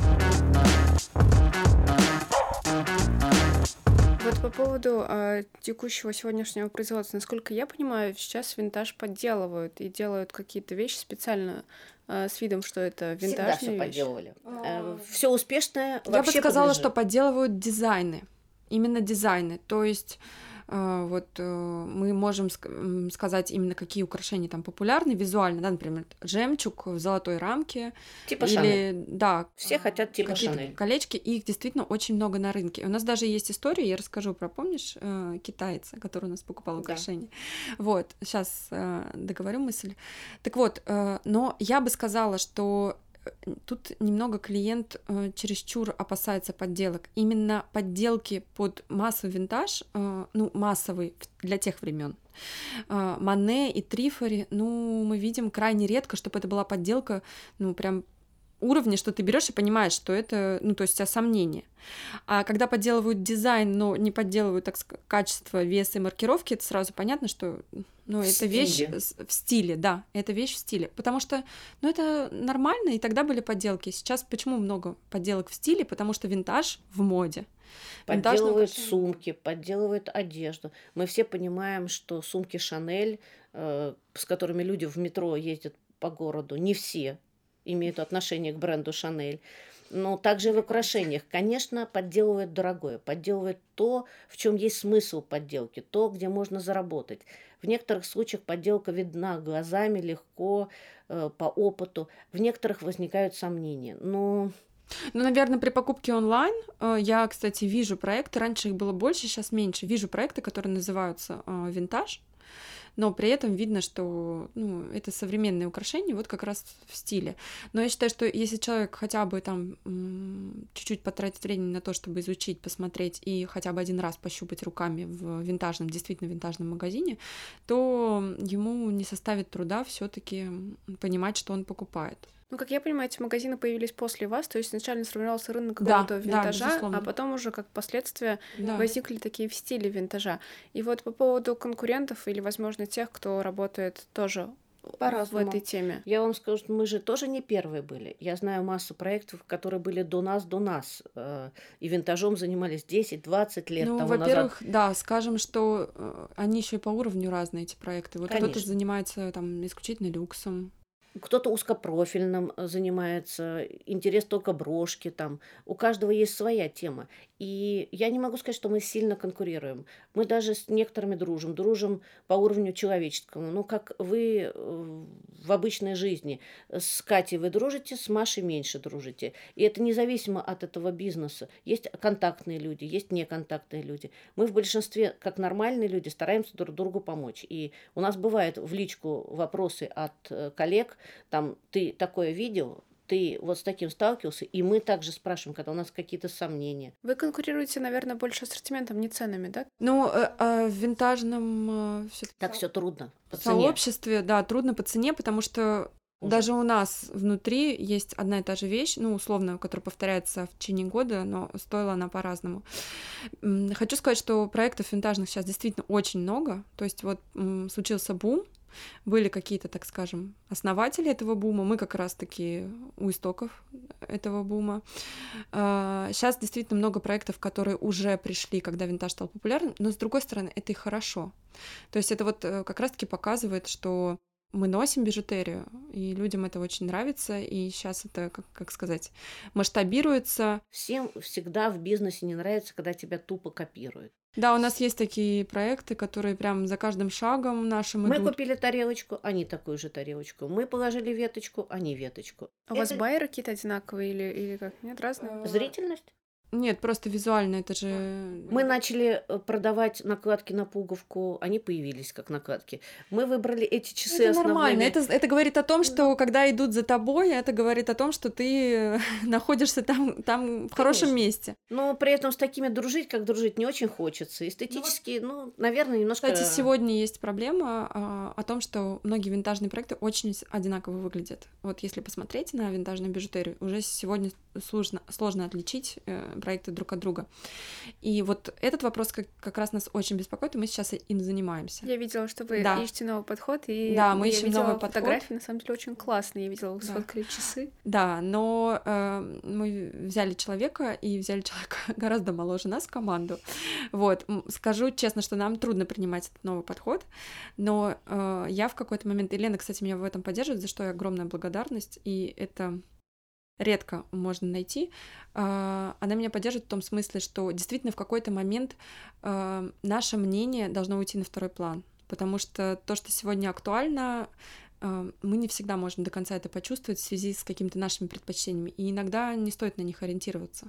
Вот по поводу э, текущего сегодняшнего производства, насколько я понимаю, сейчас винтаж подделывают и делают какие-то вещи специально э, с видом, что это винтажные Всегда все подделывали. Э, все успешное Я бы сказала, подлежит. что подделывают дизайны. Именно дизайны. То есть а, вот э, мы можем сказать именно какие украшения там популярны визуально, да, например, жемчуг в золотой рамке. Типа или, Шанель. Да. Все хотят типа Шанель. колечки, их действительно очень много на рынке. У нас даже есть история, я расскажу про, помнишь, э, китайца, который у нас покупал украшения. Да. Вот, сейчас э, договорю мысль. Так вот, но я бы сказала, что тут немного клиент э, чересчур опасается подделок. Именно подделки под массовый винтаж, э, ну, массовый для тех времен. Э, Мане и Трифори, ну, мы видим крайне редко, чтобы это была подделка, ну, прям уровня, что ты берешь и понимаешь, что это, ну, то есть у тебя сомнения. А когда подделывают дизайн, но не подделывают так качество, вес и маркировки, это сразу понятно, что ну, в это стиле. вещь в стиле, да, это вещь в стиле. Потому что, ну, это нормально, и тогда были подделки. Сейчас почему много подделок в стиле? Потому что винтаж в моде. Подделывают сумки, подделывают одежду. Мы все понимаем, что сумки Шанель, э, с которыми люди в метро ездят по городу, не все имеют отношение к бренду Шанель. Но также и в украшениях. Конечно, подделывают дорогое, подделывают то, в чем есть смысл подделки, то, где можно заработать. В некоторых случаях подделка видна глазами, легко, э, по опыту. В некоторых возникают сомнения. Но ну, наверное, при покупке онлайн э, я, кстати, вижу проекты, раньше их было больше, сейчас меньше. Вижу проекты, которые называются э, винтаж, но при этом видно, что ну, это современные украшения, вот как раз в стиле. Но я считаю, что если человек хотя бы там чуть-чуть потратит времени на то, чтобы изучить, посмотреть и хотя бы один раз пощупать руками в винтажном, действительно винтажном магазине, то ему не составит труда все-таки понимать, что он покупает. Ну, как я понимаю, эти магазины появились после вас, то есть изначально сформировался рынок какого-то да, винтажа, да, а потом уже как последствия да. возникли такие в стиле винтажа. И вот по поводу конкурентов или, возможно, тех, кто работает тоже в этой теме. Я вам скажу, что мы же тоже не первые были. Я знаю массу проектов, которые были до нас, до нас. Э, и винтажом занимались 10-20 лет ну, тому во-первых, назад. да, скажем, что э, они еще и по уровню разные, эти проекты. Вот кто-то занимается там исключительно люксом, кто-то узкопрофильным э, занимается, интерес только брошки там. У каждого есть своя тема. И я не могу сказать, что мы сильно конкурируем. Мы даже с некоторыми дружим, дружим по уровню человеческому. Ну, как вы э, в обычной жизни. С Катей вы дружите, с Машей меньше дружите. И это независимо от этого бизнеса. Есть контактные люди, есть неконтактные люди. Мы в большинстве, как нормальные люди, стараемся друг другу помочь. И у нас бывают в личку вопросы от э, коллег, там, ты такое видел, ты вот с таким сталкивался, и мы также спрашиваем, когда у нас какие-то сомнения. Вы конкурируете, наверное, больше ассортиментом, не ценами, да? Ну, э, э, в винтажном э, все Так все трудно. По сообществе, цене. да, трудно по цене, потому что. Даже у нас внутри есть одна и та же вещь, ну, условно, которая повторяется в течение года, но стоила она по-разному. Хочу сказать, что проектов винтажных сейчас действительно очень много. То есть вот случился бум, были какие-то, так скажем, основатели этого бума, мы как раз-таки у истоков этого бума. Сейчас а, действительно много проектов, которые уже пришли, когда винтаж стал популярным, но с другой стороны, это и хорошо. То есть это вот э, как раз-таки показывает, что мы носим бижутерию, и людям это очень нравится, и сейчас это, как, как сказать, масштабируется. Всем всегда в бизнесе не нравится, когда тебя тупо копируют. Да, у нас есть такие проекты, которые прям за каждым шагом нашим Мы идут. купили тарелочку, они такую же тарелочку. Мы положили веточку, они веточку. А Это... у вас байеры какие-то одинаковые или, или как? Нет, разные? Зрительность? Нет, просто визуально это же... Мы начали э, продавать накладки на пуговку, они появились как накладки. Мы выбрали эти часы это основными. нормально, это, это говорит о том, что когда идут за тобой, это говорит о том, что ты находишься там, там в хорошем Конечно. месте. Но при этом с такими дружить, как дружить, не очень хочется. Эстетически, ну, ну наверное, немножко... Кстати, сегодня есть проблема а, о том, что многие винтажные проекты очень одинаково выглядят. Вот если посмотреть на винтажную бижутерию, уже сегодня сложно, сложно отличить э, проекты друг от друга. И вот этот вопрос как, как раз нас очень беспокоит, и мы сейчас им занимаемся. Я видела, что вы да. ищете новый подход, и да, мы я ищем видела новый фотографии, подход. на самом деле, очень классные. Я видела, вы да. сфоткали часы. Да, но э, мы взяли человека, и взяли человека гораздо моложе нас в команду. Вот, скажу честно, что нам трудно принимать этот новый подход, но э, я в какой-то момент, и Лена, кстати, меня в этом поддерживает, за что я огромная благодарность, и это редко можно найти, а, она меня поддерживает в том смысле, что действительно в какой-то момент а, наше мнение должно уйти на второй план, потому что то, что сегодня актуально, а, мы не всегда можем до конца это почувствовать в связи с какими-то нашими предпочтениями, и иногда не стоит на них ориентироваться.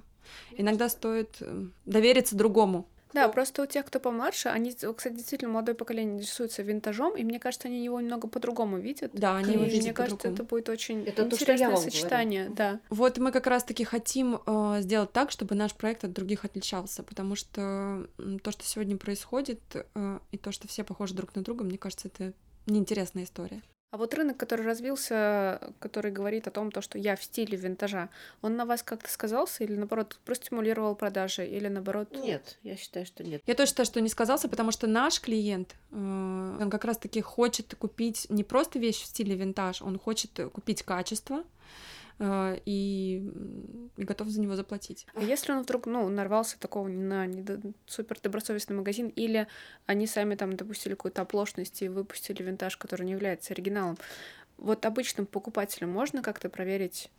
Иногда стоит довериться другому, да, просто у тех, кто помладше, они, кстати, действительно молодое поколение интересуются винтажом, и мне кажется, они его немного по-другому видят. Да, они его видят Мне кажется, это будет очень это интересное то, сочетание. Говорю. Да. Вот мы как раз-таки хотим э, сделать так, чтобы наш проект от других отличался, потому что то, что сегодня происходит, э, и то, что все похожи друг на друга, мне кажется, это неинтересная история. А вот рынок, который развился, который говорит о том, то, что я в стиле винтажа, он на вас как-то сказался или, наоборот, простимулировал продажи, или, наоборот... Нет, я считаю, что нет. Я тоже считаю, что не сказался, потому что наш клиент, э, он как раз-таки хочет купить не просто вещь в стиле винтаж, он хочет купить качество, и, и готов за него заплатить. А если он вдруг, ну, нарвался такого на не супер добросовестный магазин, или они сами там допустили какую-то оплошность и выпустили винтаж, который не является оригиналом, вот обычным покупателям можно как-то проверить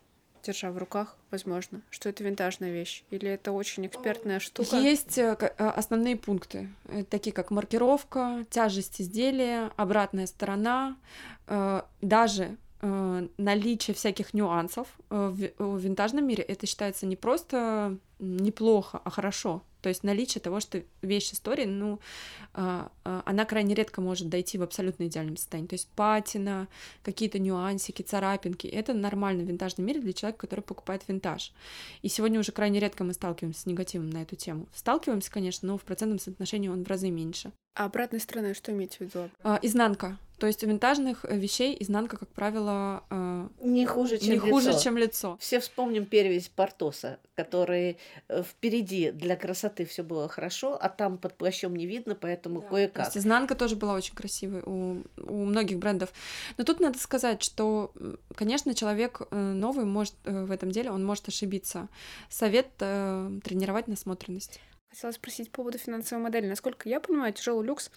держа в руках, возможно, что это винтажная вещь, или это очень экспертная штука? Есть э, э, основные пункты, такие как маркировка, тяжесть изделия, обратная сторона, даже э, наличие всяких нюансов э, в, в винтажном мире это считается не просто неплохо, а хорошо. То есть наличие того, что вещь истории, ну, э, э, она крайне редко может дойти в абсолютно идеальном состоянии. То есть патина, какие-то нюансики, царапинки, это нормально в винтажном мире для человека, который покупает винтаж. И сегодня уже крайне редко мы сталкиваемся с негативом на эту тему. Сталкиваемся, конечно, но в процентном соотношении он в разы меньше. А обратной стороной что имеете в виду? Э, изнанка. То есть у винтажных э, вещей изнанка, как правило, э, не хуже, чем не лицо. хуже, чем лицо. Все вспомним перевесь Портоса, который э, впереди для красоты все было хорошо, а там под плащом не видно, поэтому да. кое-как. То есть изнанка тоже была очень красивой у, у многих брендов. Но тут надо сказать, что, конечно, человек новый может в этом деле, он может ошибиться. Совет тренировать насмотренность. Хотела спросить по поводу финансовой модели. Насколько я понимаю, тяжелый люкс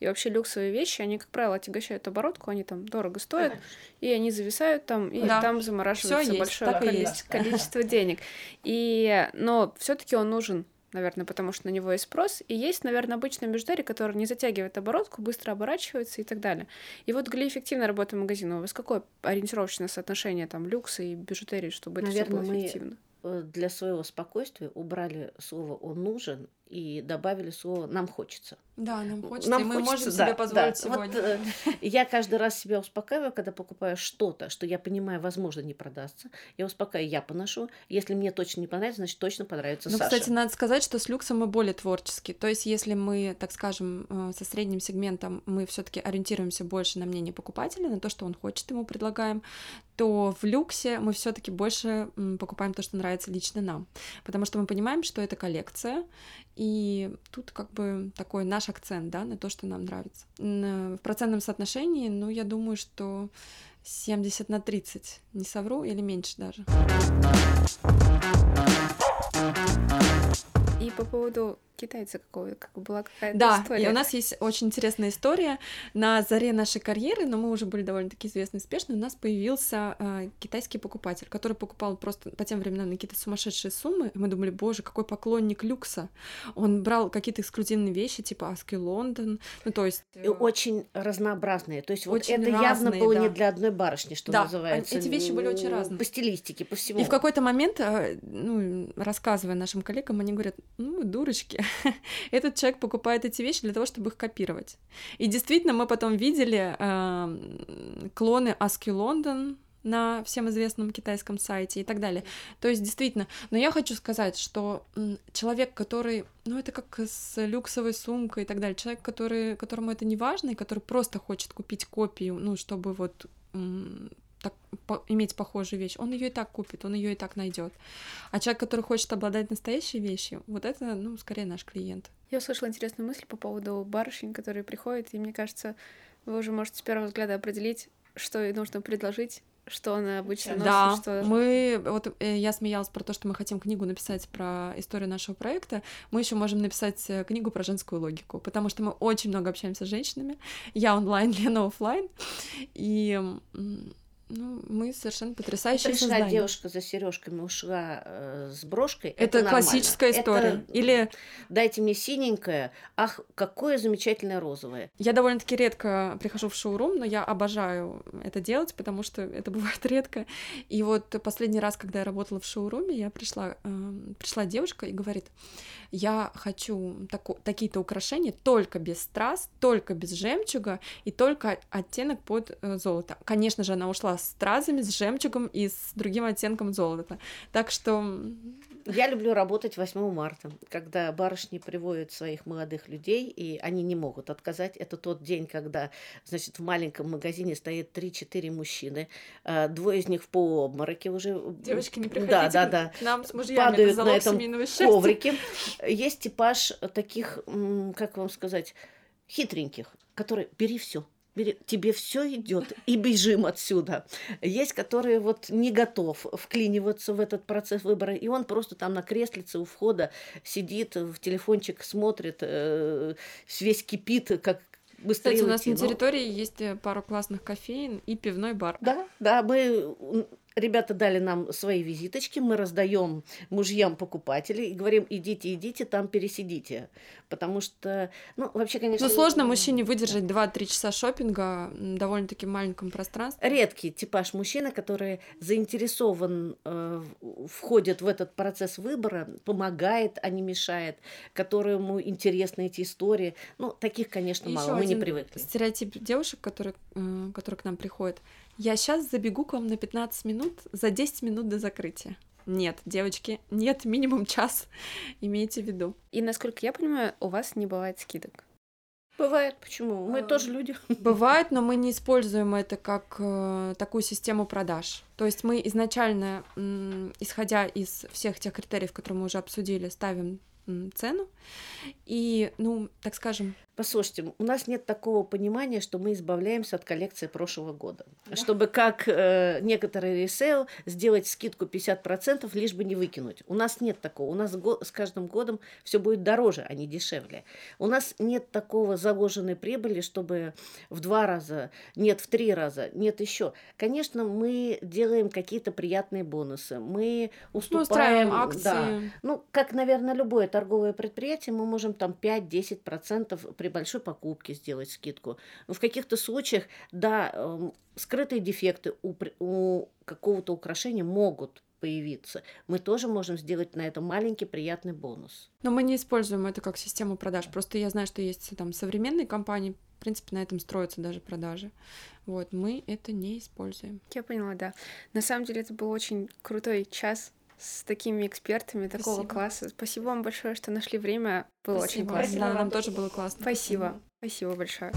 и вообще люксовые вещи, они, как правило, отягощают оборотку, они там дорого стоят, и они зависают там, и да. там замораживается большое количество, количество денег. И, но все таки он нужен наверное, потому что на него есть спрос, и есть, наверное, обычная бижутерия, которая не затягивает оборотку, быстро оборачивается и так далее. И вот для эффективной работы магазина у вас какое ориентировочное соотношение там люкса и бижутерии, чтобы наверное, это все было эффективно? Э, для своего спокойствия убрали слово «он нужен» и добавили слово «нам хочется». Да, нам хочется, нам и мы хочется, можем да, себе позволить да. сегодня. Вот, э, я каждый раз себя успокаиваю, когда покупаю что-то, что я понимаю, возможно, не продастся. Я успокаиваю, я поношу. Если мне точно не понравится, значит, точно понравится Ну, Саше. кстати, надо сказать, что с люксом мы более творческие. То есть, если мы, так скажем, э, со средним сегментом мы все таки ориентируемся больше на мнение покупателя, на то, что он хочет, ему предлагаем, то в люксе мы все-таки больше покупаем то, что нравится лично нам. Потому что мы понимаем, что это коллекция, и тут как бы такой наш акцент, да, на то, что нам нравится. В процентном соотношении, ну, я думаю, что 70 на 30, не совру, или меньше даже. И по поводу китайца какого как была какая-то да, история. и у нас есть очень интересная история. На заре нашей карьеры, но мы уже были довольно-таки известны и успешны, у нас появился э, китайский покупатель, который покупал просто по тем временам на какие-то сумасшедшие суммы. И мы думали, боже, какой поклонник люкса. Он брал какие-то эксклюзивные вещи, типа Аски Лондон, ну то есть... И очень разнообразные. То есть вот очень это разные, явно было да. не для одной барышни, что да, называется. эти вещи были очень разные. По стилистике, по всему. И в какой-то момент, э, ну, рассказывая нашим коллегам, они говорят, ну, дурочки, этот человек покупает эти вещи для того, чтобы их копировать. И действительно, мы потом видели э, клоны Аски Лондон, на всем известном китайском сайте и так далее. То есть, действительно, но я хочу сказать, что человек, который, ну, это как с люксовой сумкой и так далее, человек, который, которому это не важно, и который просто хочет купить копию, ну, чтобы вот так, по, иметь похожую вещь, он ее и так купит, он ее и так найдет. А человек, который хочет обладать настоящей вещью, вот это, ну, скорее наш клиент. Я услышала интересную мысль по поводу барышень, которые приходят, и мне кажется, вы уже можете с первого взгляда определить, что ей нужно предложить, что она обычно носит. Да, что... мы, вот э, я смеялась про то, что мы хотим книгу написать про историю нашего проекта, мы еще можем написать э, книгу про женскую логику, потому что мы очень много общаемся с женщинами, я онлайн, Лена офлайн, и ну, мы совершенно потрясающие Пришла создания. девушка за сережками, ушла э, с брошкой. Это, это классическая история. Это... Или дайте мне синенькое, ах, какое замечательное розовое. Я довольно-таки редко прихожу в шоурум, но я обожаю это делать, потому что это бывает редко. И вот последний раз, когда я работала в шоуруме, я пришла, э, пришла девушка и говорит, я хочу тако, такие-то украшения только без страз, только без жемчуга и только оттенок под э, золото. Конечно же, она ушла с стразами, с жемчугом и с другим оттенком золота. Так что... Я люблю работать 8 марта, когда барышни приводят своих молодых людей, и они не могут отказать. Это тот день, когда, значит, в маленьком магазине стоит 3-4 мужчины, а, двое из них в полуобмороке уже. Девочки, не приходите да, да, да. к нам с мужьями, падают это на этом коврике. Есть типаж таких, как вам сказать, хитреньких, которые бери все тебе все идет, и бежим отсюда. Есть, которые вот не готов вклиниваться в этот процесс выбора, и он просто там на креслице у входа сидит, в телефончик смотрит, э, весь кипит, как быстрее Кстати, у нас на территории но... есть э, пару классных кофеин и пивной бар. Да, да, мы ребята дали нам свои визиточки, мы раздаем мужьям покупателей и говорим, идите, идите, там пересидите. Потому что, ну, вообще, конечно... Ну, сложно мужчине выдержать 2-3 часа шопинга в довольно-таки маленьком пространстве. Редкий типаж мужчины, который заинтересован, э, входит в этот процесс выбора, помогает, а не мешает, которому интересны эти истории. Ну, таких, конечно, и мало, мы не привыкли. Стереотип девушек, которые, э, которые к нам приходят, я сейчас забегу к вам на 15 минут за 10 минут до закрытия. Нет, девочки, нет, минимум час, имейте в виду. И насколько я понимаю, у вас не бывает скидок. Бывает, почему? Мы а, тоже люди. Бывает, но мы не используем это как э, такую систему продаж. То есть мы изначально, м, исходя из всех тех критериев, которые мы уже обсудили, ставим цену. И, ну, так скажем, Послушайте, у нас нет такого понимания, что мы избавляемся от коллекции прошлого года. Да. Чтобы как э, некоторые ресейл сделать скидку 50%, лишь бы не выкинуть. У нас нет такого. У нас го- с каждым годом все будет дороже, а не дешевле. У нас нет такого заложенной прибыли, чтобы в два раза, нет в три раза, нет еще. Конечно, мы делаем какие-то приятные бонусы. Мы уступаем... Мы акции. Да. Ну, как, наверное, любое торговое предприятие, мы можем там 5-10% при большой покупке сделать скидку. Но в каких-то случаях, да, эм, скрытые дефекты у, у какого-то украшения могут появиться, мы тоже можем сделать на это маленький приятный бонус. Но мы не используем это как систему продаж. Просто я знаю, что есть там современные компании, в принципе, на этом строятся даже продажи. Вот, мы это не используем. Я поняла, да. На самом деле это был очень крутой час с такими экспертами такого Спасибо. класса. Спасибо вам большое, что нашли время. Было Спасибо. очень классно. Да, нам тоже было классно. Спасибо. Спасибо большое.